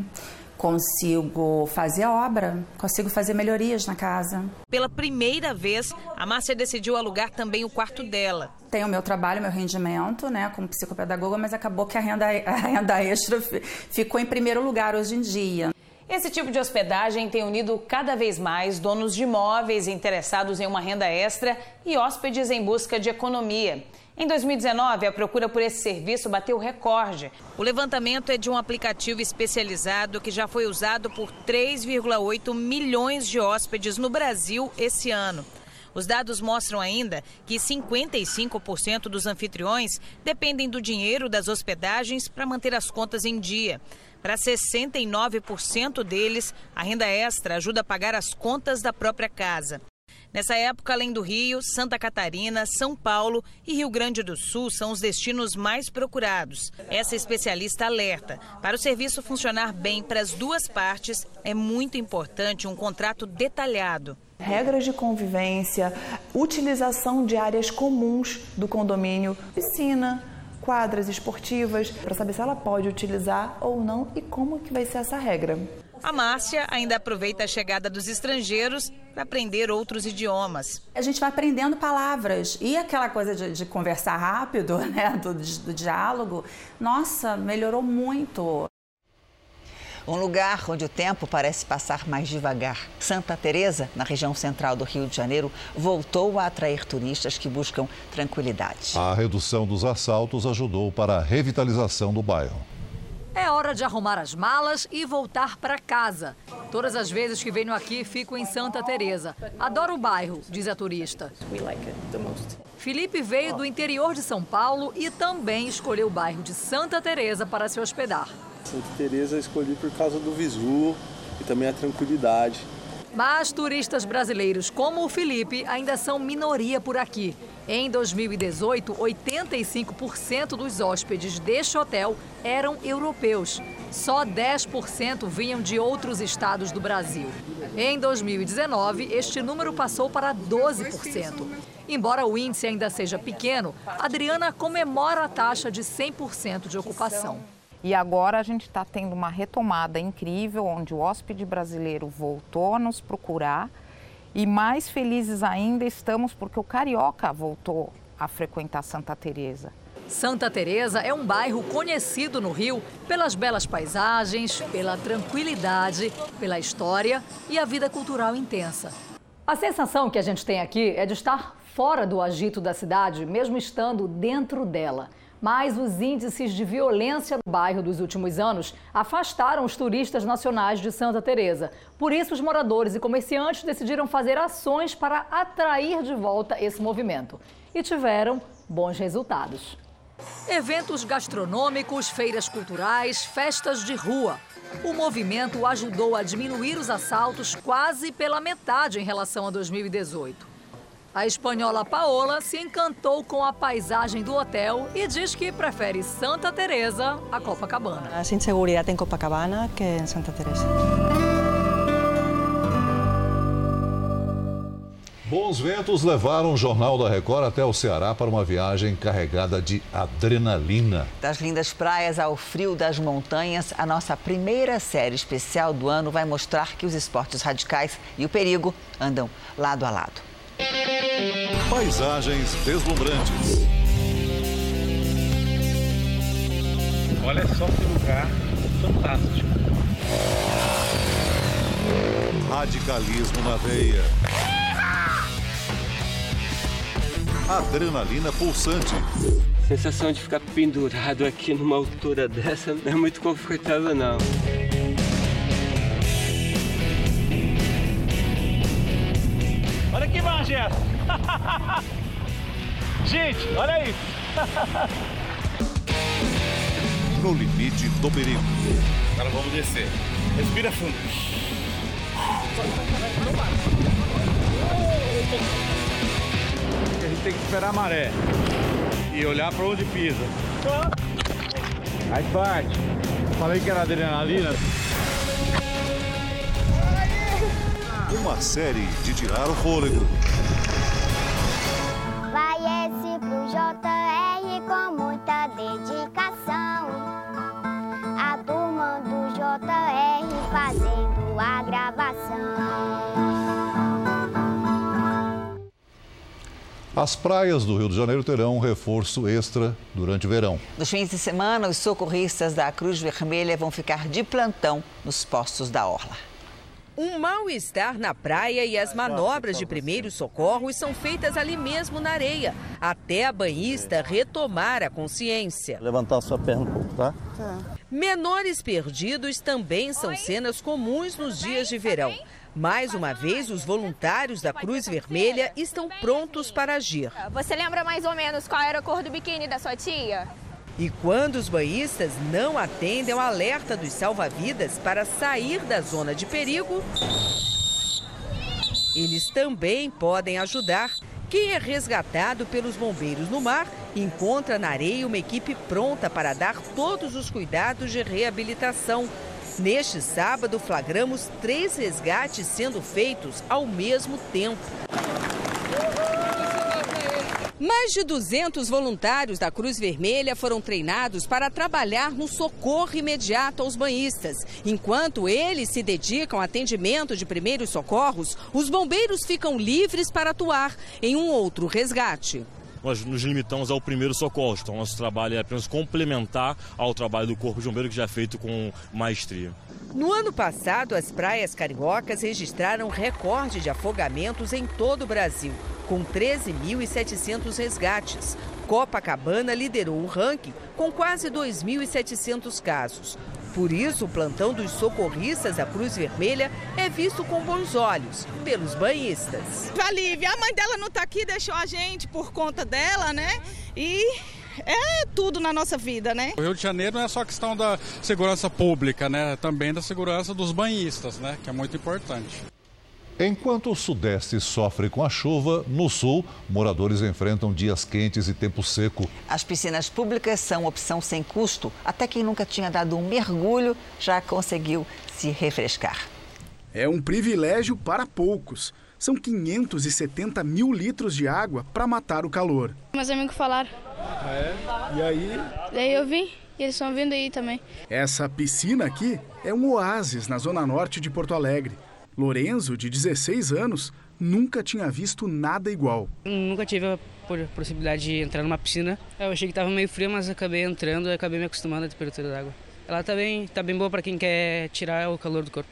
consigo fazer a obra, consigo fazer melhorias na casa. Pela primeira vez, a Márcia decidiu alugar também o quarto dela. Tenho o meu trabalho, meu rendimento, né, como psicopedagoga, mas acabou que a renda, a renda extra ficou em primeiro lugar hoje em dia. Esse tipo de hospedagem tem unido cada vez mais donos de imóveis interessados em uma renda extra e hóspedes em busca de economia. Em 2019, a procura por esse serviço bateu recorde. O levantamento é de um aplicativo especializado que já foi usado por 3,8 milhões de hóspedes no Brasil esse ano. Os dados mostram ainda que 55% dos anfitriões dependem do dinheiro das hospedagens para manter as contas em dia. Para 69% deles, a renda extra ajuda a pagar as contas da própria casa. Nessa época, além do Rio, Santa Catarina, São Paulo e Rio Grande do Sul são os destinos mais procurados. Essa especialista alerta: para o serviço funcionar bem para as duas partes, é muito importante um contrato detalhado. Regras de convivência, utilização de áreas comuns do condomínio, piscina, quadras esportivas, para saber se ela pode utilizar ou não e como que vai ser essa regra. A Márcia ainda aproveita a chegada dos estrangeiros para aprender outros idiomas. A gente vai aprendendo palavras e aquela coisa de, de conversar rápido, né, do, do diálogo, nossa, melhorou muito. Um lugar onde o tempo parece passar mais devagar. Santa Teresa, na região central do Rio de Janeiro, voltou a atrair turistas que buscam tranquilidade. A redução dos assaltos ajudou para a revitalização do bairro. É hora de arrumar as malas e voltar para casa. Todas as vezes que venho aqui, fico em Santa Teresa. Adoro o bairro, diz a turista. Felipe veio do interior de São Paulo e também escolheu o bairro de Santa Teresa para se hospedar. Santa Teresa escolhi por causa do visu e também a tranquilidade. Mas turistas brasileiros como o Felipe ainda são minoria por aqui. Em 2018, 85% dos hóspedes deste hotel eram europeus. Só 10% vinham de outros estados do Brasil. Em 2019, este número passou para 12%. Embora o índice ainda seja pequeno, Adriana comemora a taxa de 100% de ocupação. E agora a gente está tendo uma retomada incrível, onde o hóspede brasileiro voltou a nos procurar. E mais felizes ainda estamos porque o carioca voltou a frequentar Santa Teresa. Santa Teresa é um bairro conhecido no Rio pelas belas paisagens, pela tranquilidade, pela história e a vida cultural intensa. A sensação que a gente tem aqui é de estar fora do agito da cidade, mesmo estando dentro dela mas os índices de violência no bairro dos últimos anos afastaram os turistas nacionais de Santa Teresa. Por isso, os moradores e comerciantes decidiram fazer ações para atrair de volta esse movimento e tiveram bons resultados. Eventos gastronômicos, feiras culturais, festas de rua. O movimento ajudou a diminuir os assaltos quase pela metade em relação a 2018. A espanhola Paola se encantou com a paisagem do hotel e diz que prefere Santa Teresa a Copacabana. Mais inseguridade em Copacabana que em Santa Teresa. Bons ventos levaram o Jornal da Record até o Ceará para uma viagem carregada de adrenalina. Das lindas praias ao frio das montanhas, a nossa primeira série especial do ano vai mostrar que os esportes radicais e o perigo andam lado a lado. Paisagens deslumbrantes. Olha só que lugar fantástico. Radicalismo na veia. Adrenalina pulsante. Sensação de ficar pendurado aqui numa altura dessa não é muito confortável, não. Que imagem é essa! Gente, olha isso! No limite do perigo. Agora vamos descer. Respira fundo. A gente tem que esperar a maré e olhar para onde pisa. Aí parte. Falei que era adrenalina. Uma série de tirar o fôlego. Vai esse pro JR com muita dedicação. A turma do JR fazendo a gravação. As praias do Rio de Janeiro terão um reforço extra durante o verão. Nos fins de semana, os socorristas da Cruz Vermelha vão ficar de plantão nos postos da Orla. Um mal-estar na praia e as manobras de primeiros socorros são feitas ali mesmo na areia, até a banhista retomar a consciência. Levantar a sua perna um pouco, tá? Menores perdidos também são cenas comuns nos dias de verão. Mais uma vez, os voluntários da Cruz Vermelha estão prontos para agir. Você lembra mais ou menos qual era a cor do biquíni da sua tia? E quando os banhistas não atendem ao alerta dos salva-vidas para sair da zona de perigo, eles também podem ajudar. Quem é resgatado pelos bombeiros no mar encontra na areia uma equipe pronta para dar todos os cuidados de reabilitação. Neste sábado, flagramos três resgates sendo feitos ao mesmo tempo. Mais de 200 voluntários da Cruz Vermelha foram treinados para trabalhar no socorro imediato aos banhistas. Enquanto eles se dedicam ao atendimento de primeiros socorros, os bombeiros ficam livres para atuar em um outro resgate nós nos limitamos ao primeiro socorro. Então, nosso trabalho é apenas complementar ao trabalho do Corpo de Bombeiro, que já é feito com maestria. No ano passado, as praias cariocas registraram recorde de afogamentos em todo o Brasil, com 13.700 resgates. Copacabana liderou o ranking com quase 2.700 casos. Por isso, o plantão dos socorristas da Cruz Vermelha é visto com bons olhos pelos banhistas. A Lívia, a mãe dela não está aqui, deixou a gente por conta dela, né? E é tudo na nossa vida, né? O Rio de Janeiro não é só questão da segurança pública, né? É também da segurança dos banhistas, né? Que é muito importante. Enquanto o Sudeste sofre com a chuva, no Sul, moradores enfrentam dias quentes e tempo seco. As piscinas públicas são opção sem custo. Até quem nunca tinha dado um mergulho já conseguiu se refrescar. É um privilégio para poucos. São 570 mil litros de água para matar o calor. Meus amigos falaram. Ah, é? E aí? Daí eu vim e eles estão vindo aí também. Essa piscina aqui é um oásis na zona norte de Porto Alegre. Lorenzo, de 16 anos, nunca tinha visto nada igual. Nunca tive a possibilidade de entrar numa piscina. Eu achei que estava meio frio, mas acabei entrando e acabei me acostumando à temperatura da água. Ela está bem, tá bem boa para quem quer tirar o calor do corpo.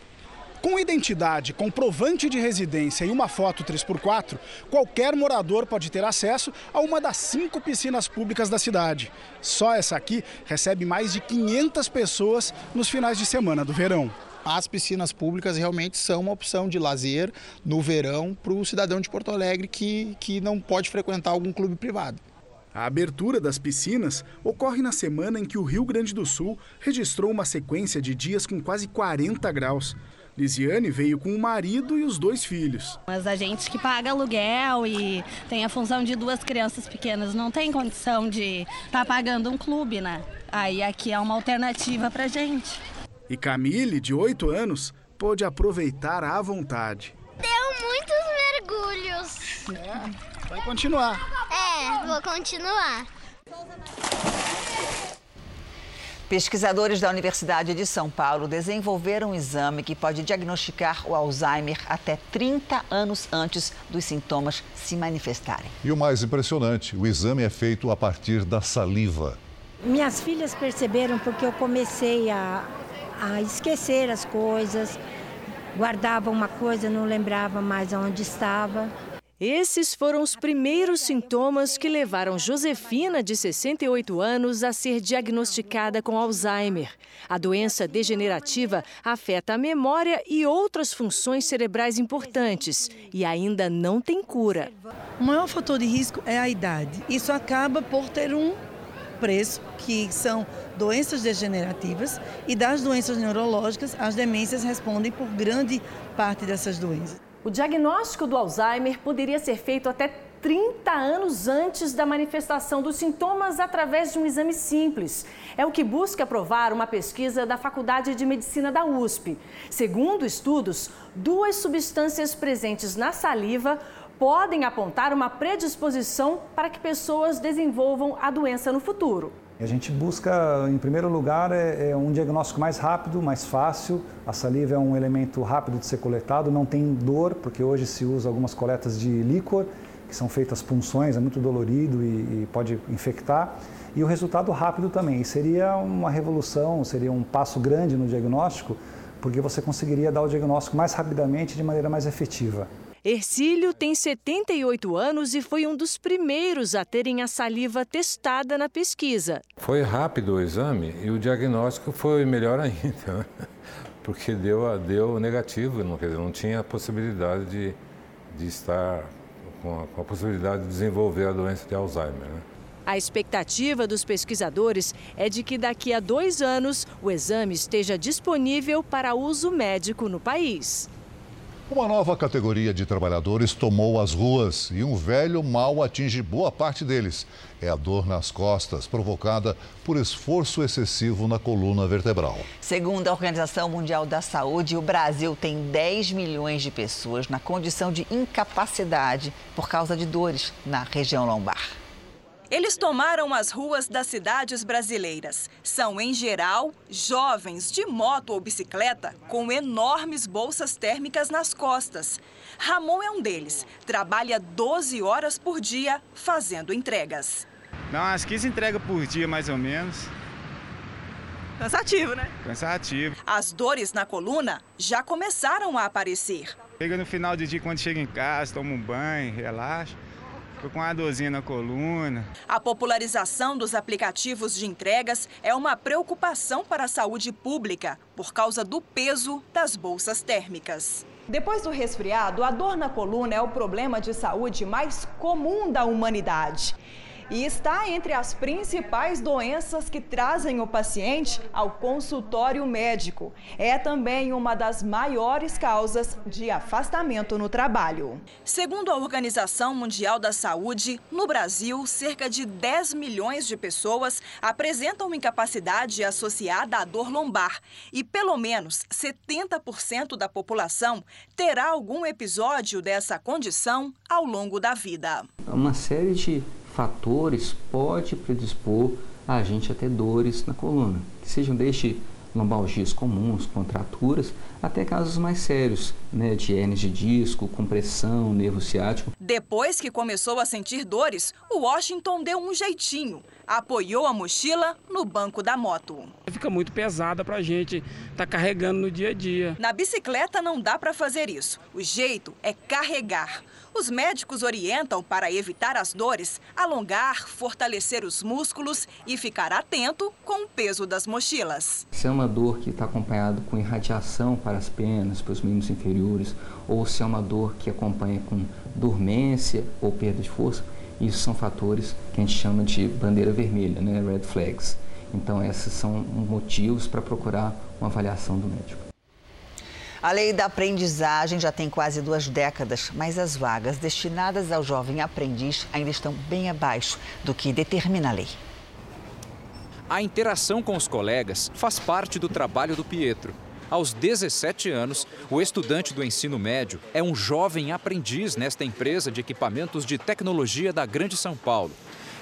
Com identidade, comprovante de residência e uma foto 3x4, qualquer morador pode ter acesso a uma das cinco piscinas públicas da cidade. Só essa aqui recebe mais de 500 pessoas nos finais de semana do verão as piscinas públicas realmente são uma opção de lazer no verão para o cidadão de Porto Alegre que, que não pode frequentar algum clube privado. A abertura das piscinas ocorre na semana em que o Rio Grande do Sul registrou uma sequência de dias com quase 40 graus. Lisiane veio com o marido e os dois filhos. Mas a gente que paga aluguel e tem a função de duas crianças pequenas não tem condição de estar tá pagando um clube, né? Aí aqui é uma alternativa para gente. E Camille, de 8 anos, pôde aproveitar à vontade. Deu muitos mergulhos. É, vai continuar. É, vou continuar. Pesquisadores da Universidade de São Paulo desenvolveram um exame que pode diagnosticar o Alzheimer até 30 anos antes dos sintomas se manifestarem. E o mais impressionante, o exame é feito a partir da saliva. Minhas filhas perceberam porque eu comecei a, a esquecer as coisas, guardava uma coisa, não lembrava mais onde estava. Esses foram os primeiros sintomas que levaram Josefina, de 68 anos, a ser diagnosticada com Alzheimer. A doença degenerativa afeta a memória e outras funções cerebrais importantes e ainda não tem cura. O maior fator de risco é a idade. Isso acaba por ter um preço, que são doenças degenerativas, e das doenças neurológicas, as demências respondem por grande parte dessas doenças. O diagnóstico do Alzheimer poderia ser feito até 30 anos antes da manifestação dos sintomas através de um exame simples. É o que busca provar uma pesquisa da Faculdade de Medicina da USP. Segundo estudos, duas substâncias presentes na saliva podem apontar uma predisposição para que pessoas desenvolvam a doença no futuro. A gente busca, em primeiro lugar, é, é, um diagnóstico mais rápido, mais fácil. A saliva é um elemento rápido de ser coletado, não tem dor, porque hoje se usa algumas coletas de líquor, que são feitas punções, é muito dolorido e, e pode infectar. E o resultado rápido também. E seria uma revolução, seria um passo grande no diagnóstico, porque você conseguiria dar o diagnóstico mais rapidamente de maneira mais efetiva. Ercílio tem 78 anos e foi um dos primeiros a terem a saliva testada na pesquisa. Foi rápido o exame e o diagnóstico foi melhor ainda, porque deu, deu negativo, não, quer dizer, não tinha a possibilidade de, de estar com a, com a possibilidade de desenvolver a doença de Alzheimer. Né? A expectativa dos pesquisadores é de que daqui a dois anos o exame esteja disponível para uso médico no país. Uma nova categoria de trabalhadores tomou as ruas e um velho mal atinge boa parte deles. É a dor nas costas, provocada por esforço excessivo na coluna vertebral. Segundo a Organização Mundial da Saúde, o Brasil tem 10 milhões de pessoas na condição de incapacidade por causa de dores na região lombar. Eles tomaram as ruas das cidades brasileiras. São, em geral, jovens de moto ou bicicleta com enormes bolsas térmicas nas costas. Ramon é um deles. Trabalha 12 horas por dia fazendo entregas. Dá umas 15 entregas por dia, mais ou menos. Cansativo, né? Cansativo. As dores na coluna já começaram a aparecer. Chega no final do dia, quando chega em casa, toma um banho, relaxa. Tô com uma dorzinha na coluna. A popularização dos aplicativos de entregas é uma preocupação para a saúde pública por causa do peso das bolsas térmicas. Depois do resfriado, a dor na coluna é o problema de saúde mais comum da humanidade e está entre as principais doenças que trazem o paciente ao consultório médico. É também uma das maiores causas de afastamento no trabalho. Segundo a Organização Mundial da Saúde, no Brasil, cerca de 10 milhões de pessoas apresentam incapacidade associada à dor lombar e pelo menos 70% da população terá algum episódio dessa condição ao longo da vida. Uma série de fatores pode predispor a gente a ter dores na coluna, que sejam desde lombalgias comuns, contraturas, até casos mais sérios, né, de hernias de disco, compressão, nervo ciático. Depois que começou a sentir dores, o Washington deu um jeitinho. Apoiou a mochila no banco da moto. Fica muito pesada para a gente estar tá carregando no dia a dia. Na bicicleta não dá para fazer isso. O jeito é carregar. Os médicos orientam para evitar as dores, alongar, fortalecer os músculos e ficar atento com o peso das mochilas. Se é uma dor que está acompanhada com irradiação para as pernas, para os membros inferiores, ou se é uma dor que acompanha com dormência ou perda de força, isso são fatores que a gente chama de bandeira vermelha, né, red flags. Então, esses são motivos para procurar uma avaliação do médico. A lei da aprendizagem já tem quase duas décadas, mas as vagas destinadas ao jovem aprendiz ainda estão bem abaixo do que determina a lei. A interação com os colegas faz parte do trabalho do Pietro. Aos 17 anos, o estudante do ensino médio é um jovem aprendiz nesta empresa de equipamentos de tecnologia da Grande São Paulo.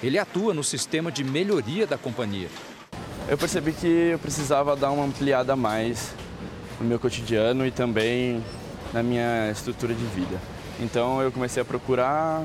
Ele atua no sistema de melhoria da companhia. Eu percebi que eu precisava dar uma ampliada a mais no meu cotidiano e também na minha estrutura de vida. Então eu comecei a procurar,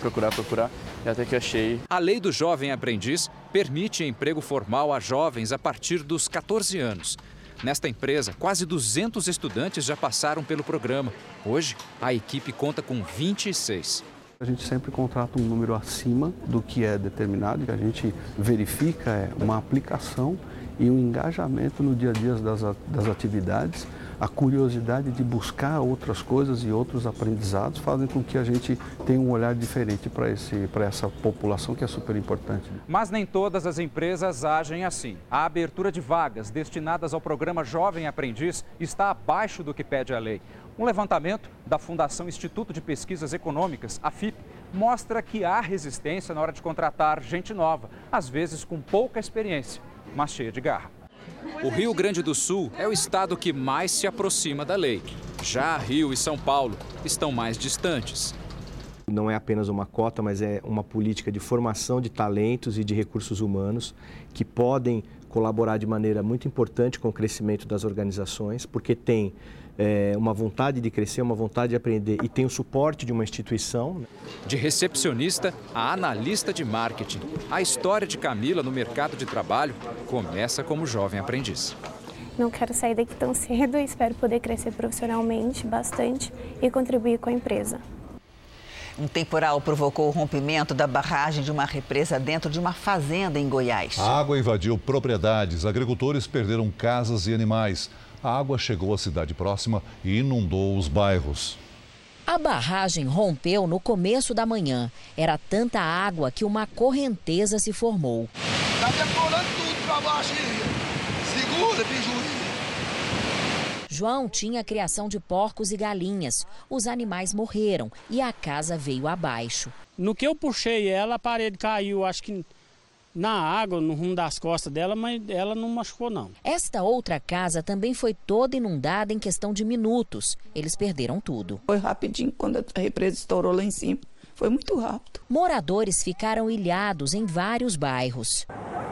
procurar, procurar e até que achei. A lei do jovem aprendiz permite emprego formal a jovens a partir dos 14 anos. Nesta empresa, quase 200 estudantes já passaram pelo programa. Hoje, a equipe conta com 26. A gente sempre contrata um número acima do que é determinado, que a gente verifica é uma aplicação e um engajamento no dia a dia das, das atividades, a curiosidade de buscar outras coisas e outros aprendizados fazem com que a gente tenha um olhar diferente para essa população que é super importante. Mas nem todas as empresas agem assim. A abertura de vagas destinadas ao programa Jovem Aprendiz está abaixo do que pede a lei. Um levantamento da Fundação Instituto de Pesquisas Econômicas, a FIP, mostra que há resistência na hora de contratar gente nova, às vezes com pouca experiência, mas cheia de garra. O Rio Grande do Sul é o estado que mais se aproxima da lei. Já Rio e São Paulo estão mais distantes. Não é apenas uma cota, mas é uma política de formação de talentos e de recursos humanos que podem colaborar de maneira muito importante com o crescimento das organizações, porque tem é, uma vontade de crescer, uma vontade de aprender e tem o suporte de uma instituição. Né? De recepcionista a analista de marketing, a história de Camila no mercado de trabalho começa como jovem aprendiz. Não quero sair daqui tão cedo e espero poder crescer profissionalmente bastante e contribuir com a empresa. Um temporal provocou o rompimento da barragem de uma represa dentro de uma fazenda em Goiás. A água invadiu propriedades, agricultores perderam casas e animais a água chegou à cidade próxima e inundou os bairros. A barragem rompeu no começo da manhã. Era tanta água que uma correnteza se formou. Está decolando tudo para baixo. Segura, João tinha criação de porcos e galinhas. Os animais morreram e a casa veio abaixo. No que eu puxei ela, a parede caiu, acho que na água, no rumo das costas dela, mas ela não machucou não. Esta outra casa também foi toda inundada em questão de minutos. Eles perderam tudo. Foi rapidinho quando a represa estourou lá em cima. Foi muito rápido. Moradores ficaram ilhados em vários bairros.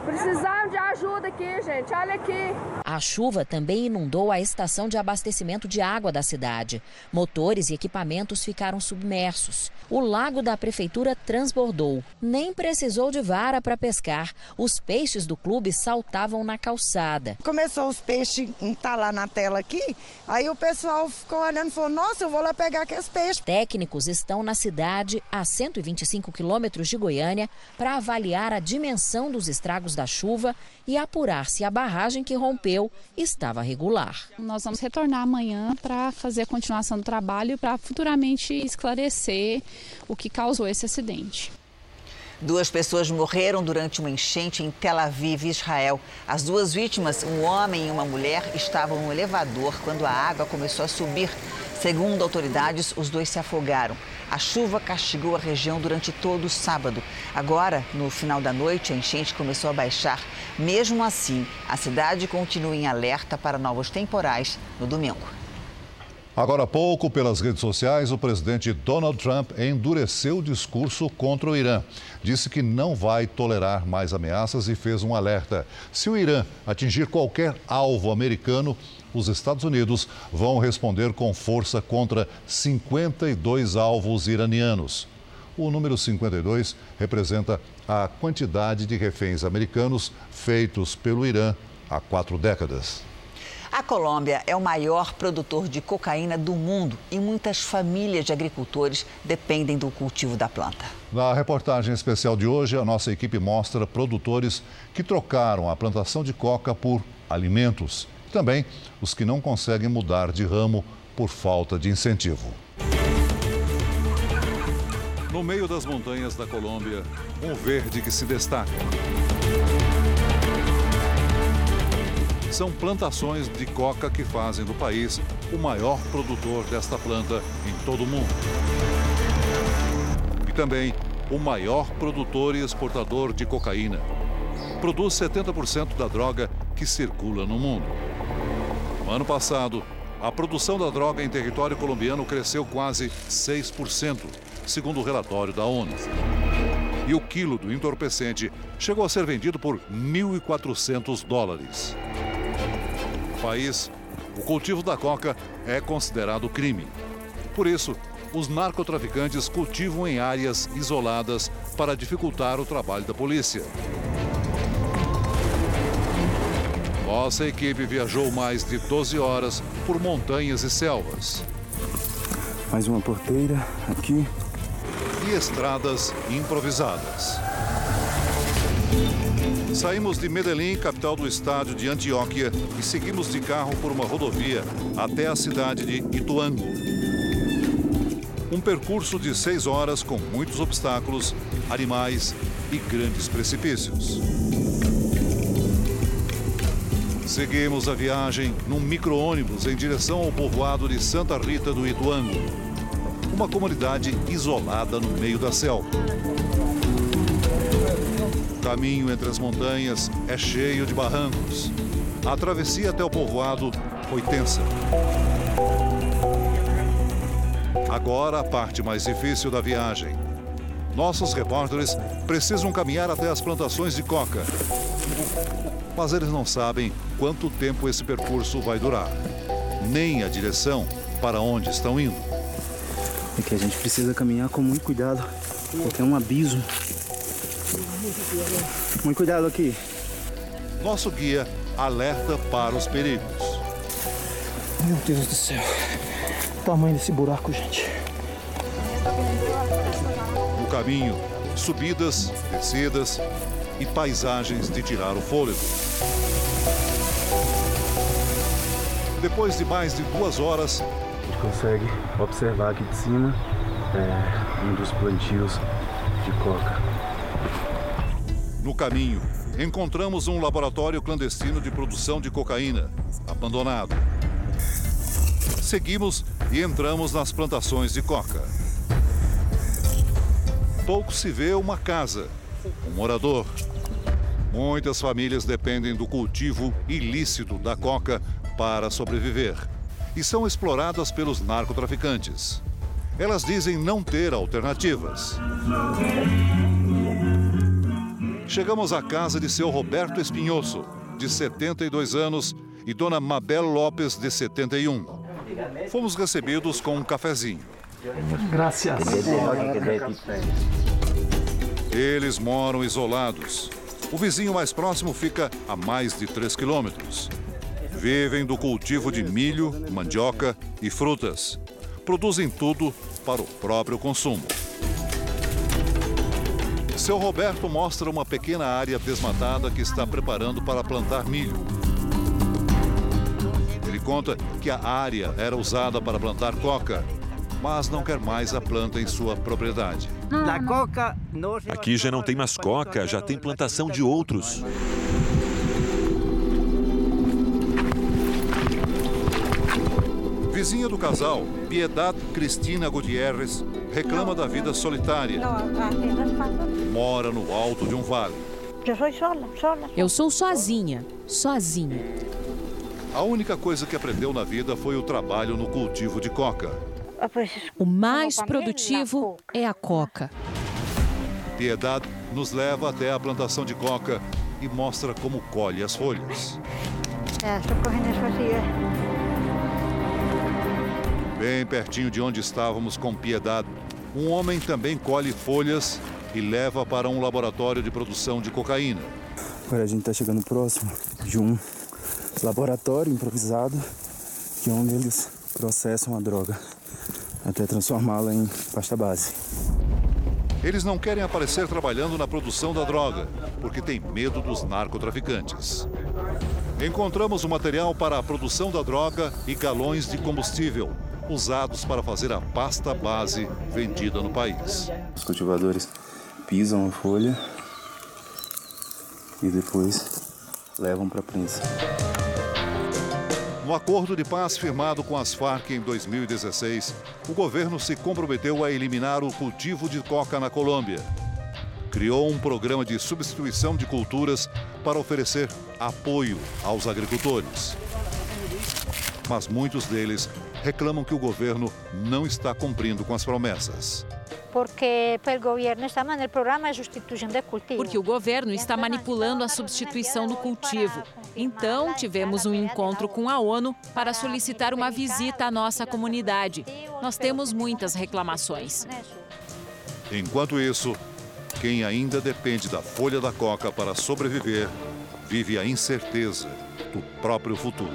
Precisamos de ajuda aqui, gente. Olha aqui. A chuva também inundou a estação de abastecimento de água da cidade. Motores e equipamentos ficaram submersos. O lago da prefeitura transbordou. Nem precisou de vara para pescar. Os peixes do clube saltavam na calçada. Começou os peixes tá lá na tela aqui. Aí o pessoal ficou olhando e falou: Nossa, eu vou lá pegar aqueles peixes. Técnicos estão na cidade, a 125 quilômetros de Goiânia, para avaliar a dimensão dos estragos da chuva e apurar se a barragem que rompeu estava regular. Nós vamos retornar amanhã para fazer a continuação do trabalho para futuramente esclarecer o que causou esse acidente. Duas pessoas morreram durante uma enchente em Tel Aviv, Israel. As duas vítimas, um homem e uma mulher, estavam no elevador quando a água começou a subir. Segundo autoridades, os dois se afogaram. A chuva castigou a região durante todo o sábado. Agora, no final da noite, a enchente começou a baixar. Mesmo assim, a cidade continua em alerta para novos temporais no domingo. Agora há pouco, pelas redes sociais, o presidente Donald Trump endureceu o discurso contra o Irã. Disse que não vai tolerar mais ameaças e fez um alerta. Se o Irã atingir qualquer alvo americano, os Estados Unidos vão responder com força contra 52 alvos iranianos. O número 52 representa a quantidade de reféns americanos feitos pelo Irã há quatro décadas. A Colômbia é o maior produtor de cocaína do mundo e muitas famílias de agricultores dependem do cultivo da planta. Na reportagem especial de hoje, a nossa equipe mostra produtores que trocaram a plantação de coca por alimentos. Também os que não conseguem mudar de ramo por falta de incentivo. No meio das montanhas da Colômbia, um verde que se destaca. São plantações de coca que fazem do país o maior produtor desta planta em todo o mundo. E também o maior produtor e exportador de cocaína. Produz 70% da droga que circula no mundo. No ano passado, a produção da droga em território colombiano cresceu quase 6%, segundo o relatório da ONU. E o quilo do entorpecente chegou a ser vendido por 1.400 dólares país, o cultivo da coca é considerado crime. Por isso, os narcotraficantes cultivam em áreas isoladas para dificultar o trabalho da polícia. Nossa equipe viajou mais de 12 horas por montanhas e selvas. Mais uma porteira aqui. E estradas improvisadas. Saímos de Medellín, capital do estado de Antioquia, e seguimos de carro por uma rodovia até a cidade de Ituango. Um percurso de seis horas com muitos obstáculos, animais e grandes precipícios. Seguimos a viagem num micro-ônibus em direção ao povoado de Santa Rita do Ituango, uma comunidade isolada no meio da selva. O caminho entre as montanhas é cheio de barrancos. A travessia até o povoado foi tensa. Agora a parte mais difícil da viagem. Nossos repórteres precisam caminhar até as plantações de coca. Mas eles não sabem quanto tempo esse percurso vai durar, nem a direção para onde estão indo. É que a gente precisa caminhar com muito cuidado, porque é um abismo. Muito cuidado aqui. Nosso guia alerta para os perigos. Meu Deus do céu. O tamanho desse buraco, gente. No caminho, subidas, descidas e paisagens de tirar o fôlego. Depois de mais de duas horas, a gente consegue observar aqui de cima é, um dos plantios de coca. No caminho, encontramos um laboratório clandestino de produção de cocaína, abandonado. Seguimos e entramos nas plantações de coca. Pouco se vê uma casa, um morador. Muitas famílias dependem do cultivo ilícito da coca para sobreviver e são exploradas pelos narcotraficantes. Elas dizem não ter alternativas. Chegamos à casa de seu Roberto Espinhoso, de 72 anos, e dona Mabel Lopes, de 71. Fomos recebidos com um cafezinho. Graças. Eles moram isolados. O vizinho mais próximo fica a mais de 3 quilômetros. Vivem do cultivo de milho, mandioca e frutas. Produzem tudo para o próprio consumo. Seu Roberto mostra uma pequena área desmatada que está preparando para plantar milho. Ele conta que a área era usada para plantar coca, mas não quer mais a planta em sua propriedade. Aqui já não tem mais coca, já tem plantação de outros. Vizinha do casal, Piedad Cristina Gutierrez, reclama da vida solitária. Mora no alto de um vale. Eu sou sozinha, sozinha. A única coisa que aprendeu na vida foi o trabalho no cultivo de coca. O mais produtivo é a coca. Piedad nos leva até a plantação de coca e mostra como colhe as folhas. Bem pertinho de onde estávamos com Piedad, um homem também colhe folhas e leva para um laboratório de produção de cocaína. Agora a gente está chegando próximo de um laboratório improvisado, que é onde eles processam a droga até transformá-la em pasta base. Eles não querem aparecer trabalhando na produção da droga, porque têm medo dos narcotraficantes. Encontramos o material para a produção da droga e galões de combustível, usados para fazer a pasta base vendida no país. Os cultivadores pisam a folha e depois levam para a prensa. No acordo de paz firmado com as Farc em 2016, o governo se comprometeu a eliminar o cultivo de coca na Colômbia. Criou um programa de substituição de culturas para oferecer apoio aos agricultores. Mas muitos deles reclamam que o governo não está cumprindo com as promessas. Porque o governo está no programa de substituição de cultivo. Porque o governo está manipulando a substituição do cultivo. Então, tivemos um encontro com a ONU para solicitar uma visita à nossa comunidade. Nós temos muitas reclamações. Enquanto isso, Quem ainda depende da folha da coca para sobreviver, vive a incerteza do próprio futuro.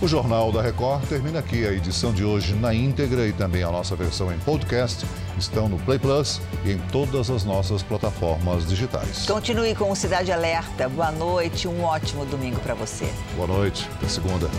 O Jornal da Record termina aqui. A edição de hoje na íntegra e também a nossa versão em podcast estão no Play Plus e em todas as nossas plataformas digitais. Continue com o Cidade Alerta. Boa noite, um ótimo domingo para você. Boa noite, até segunda.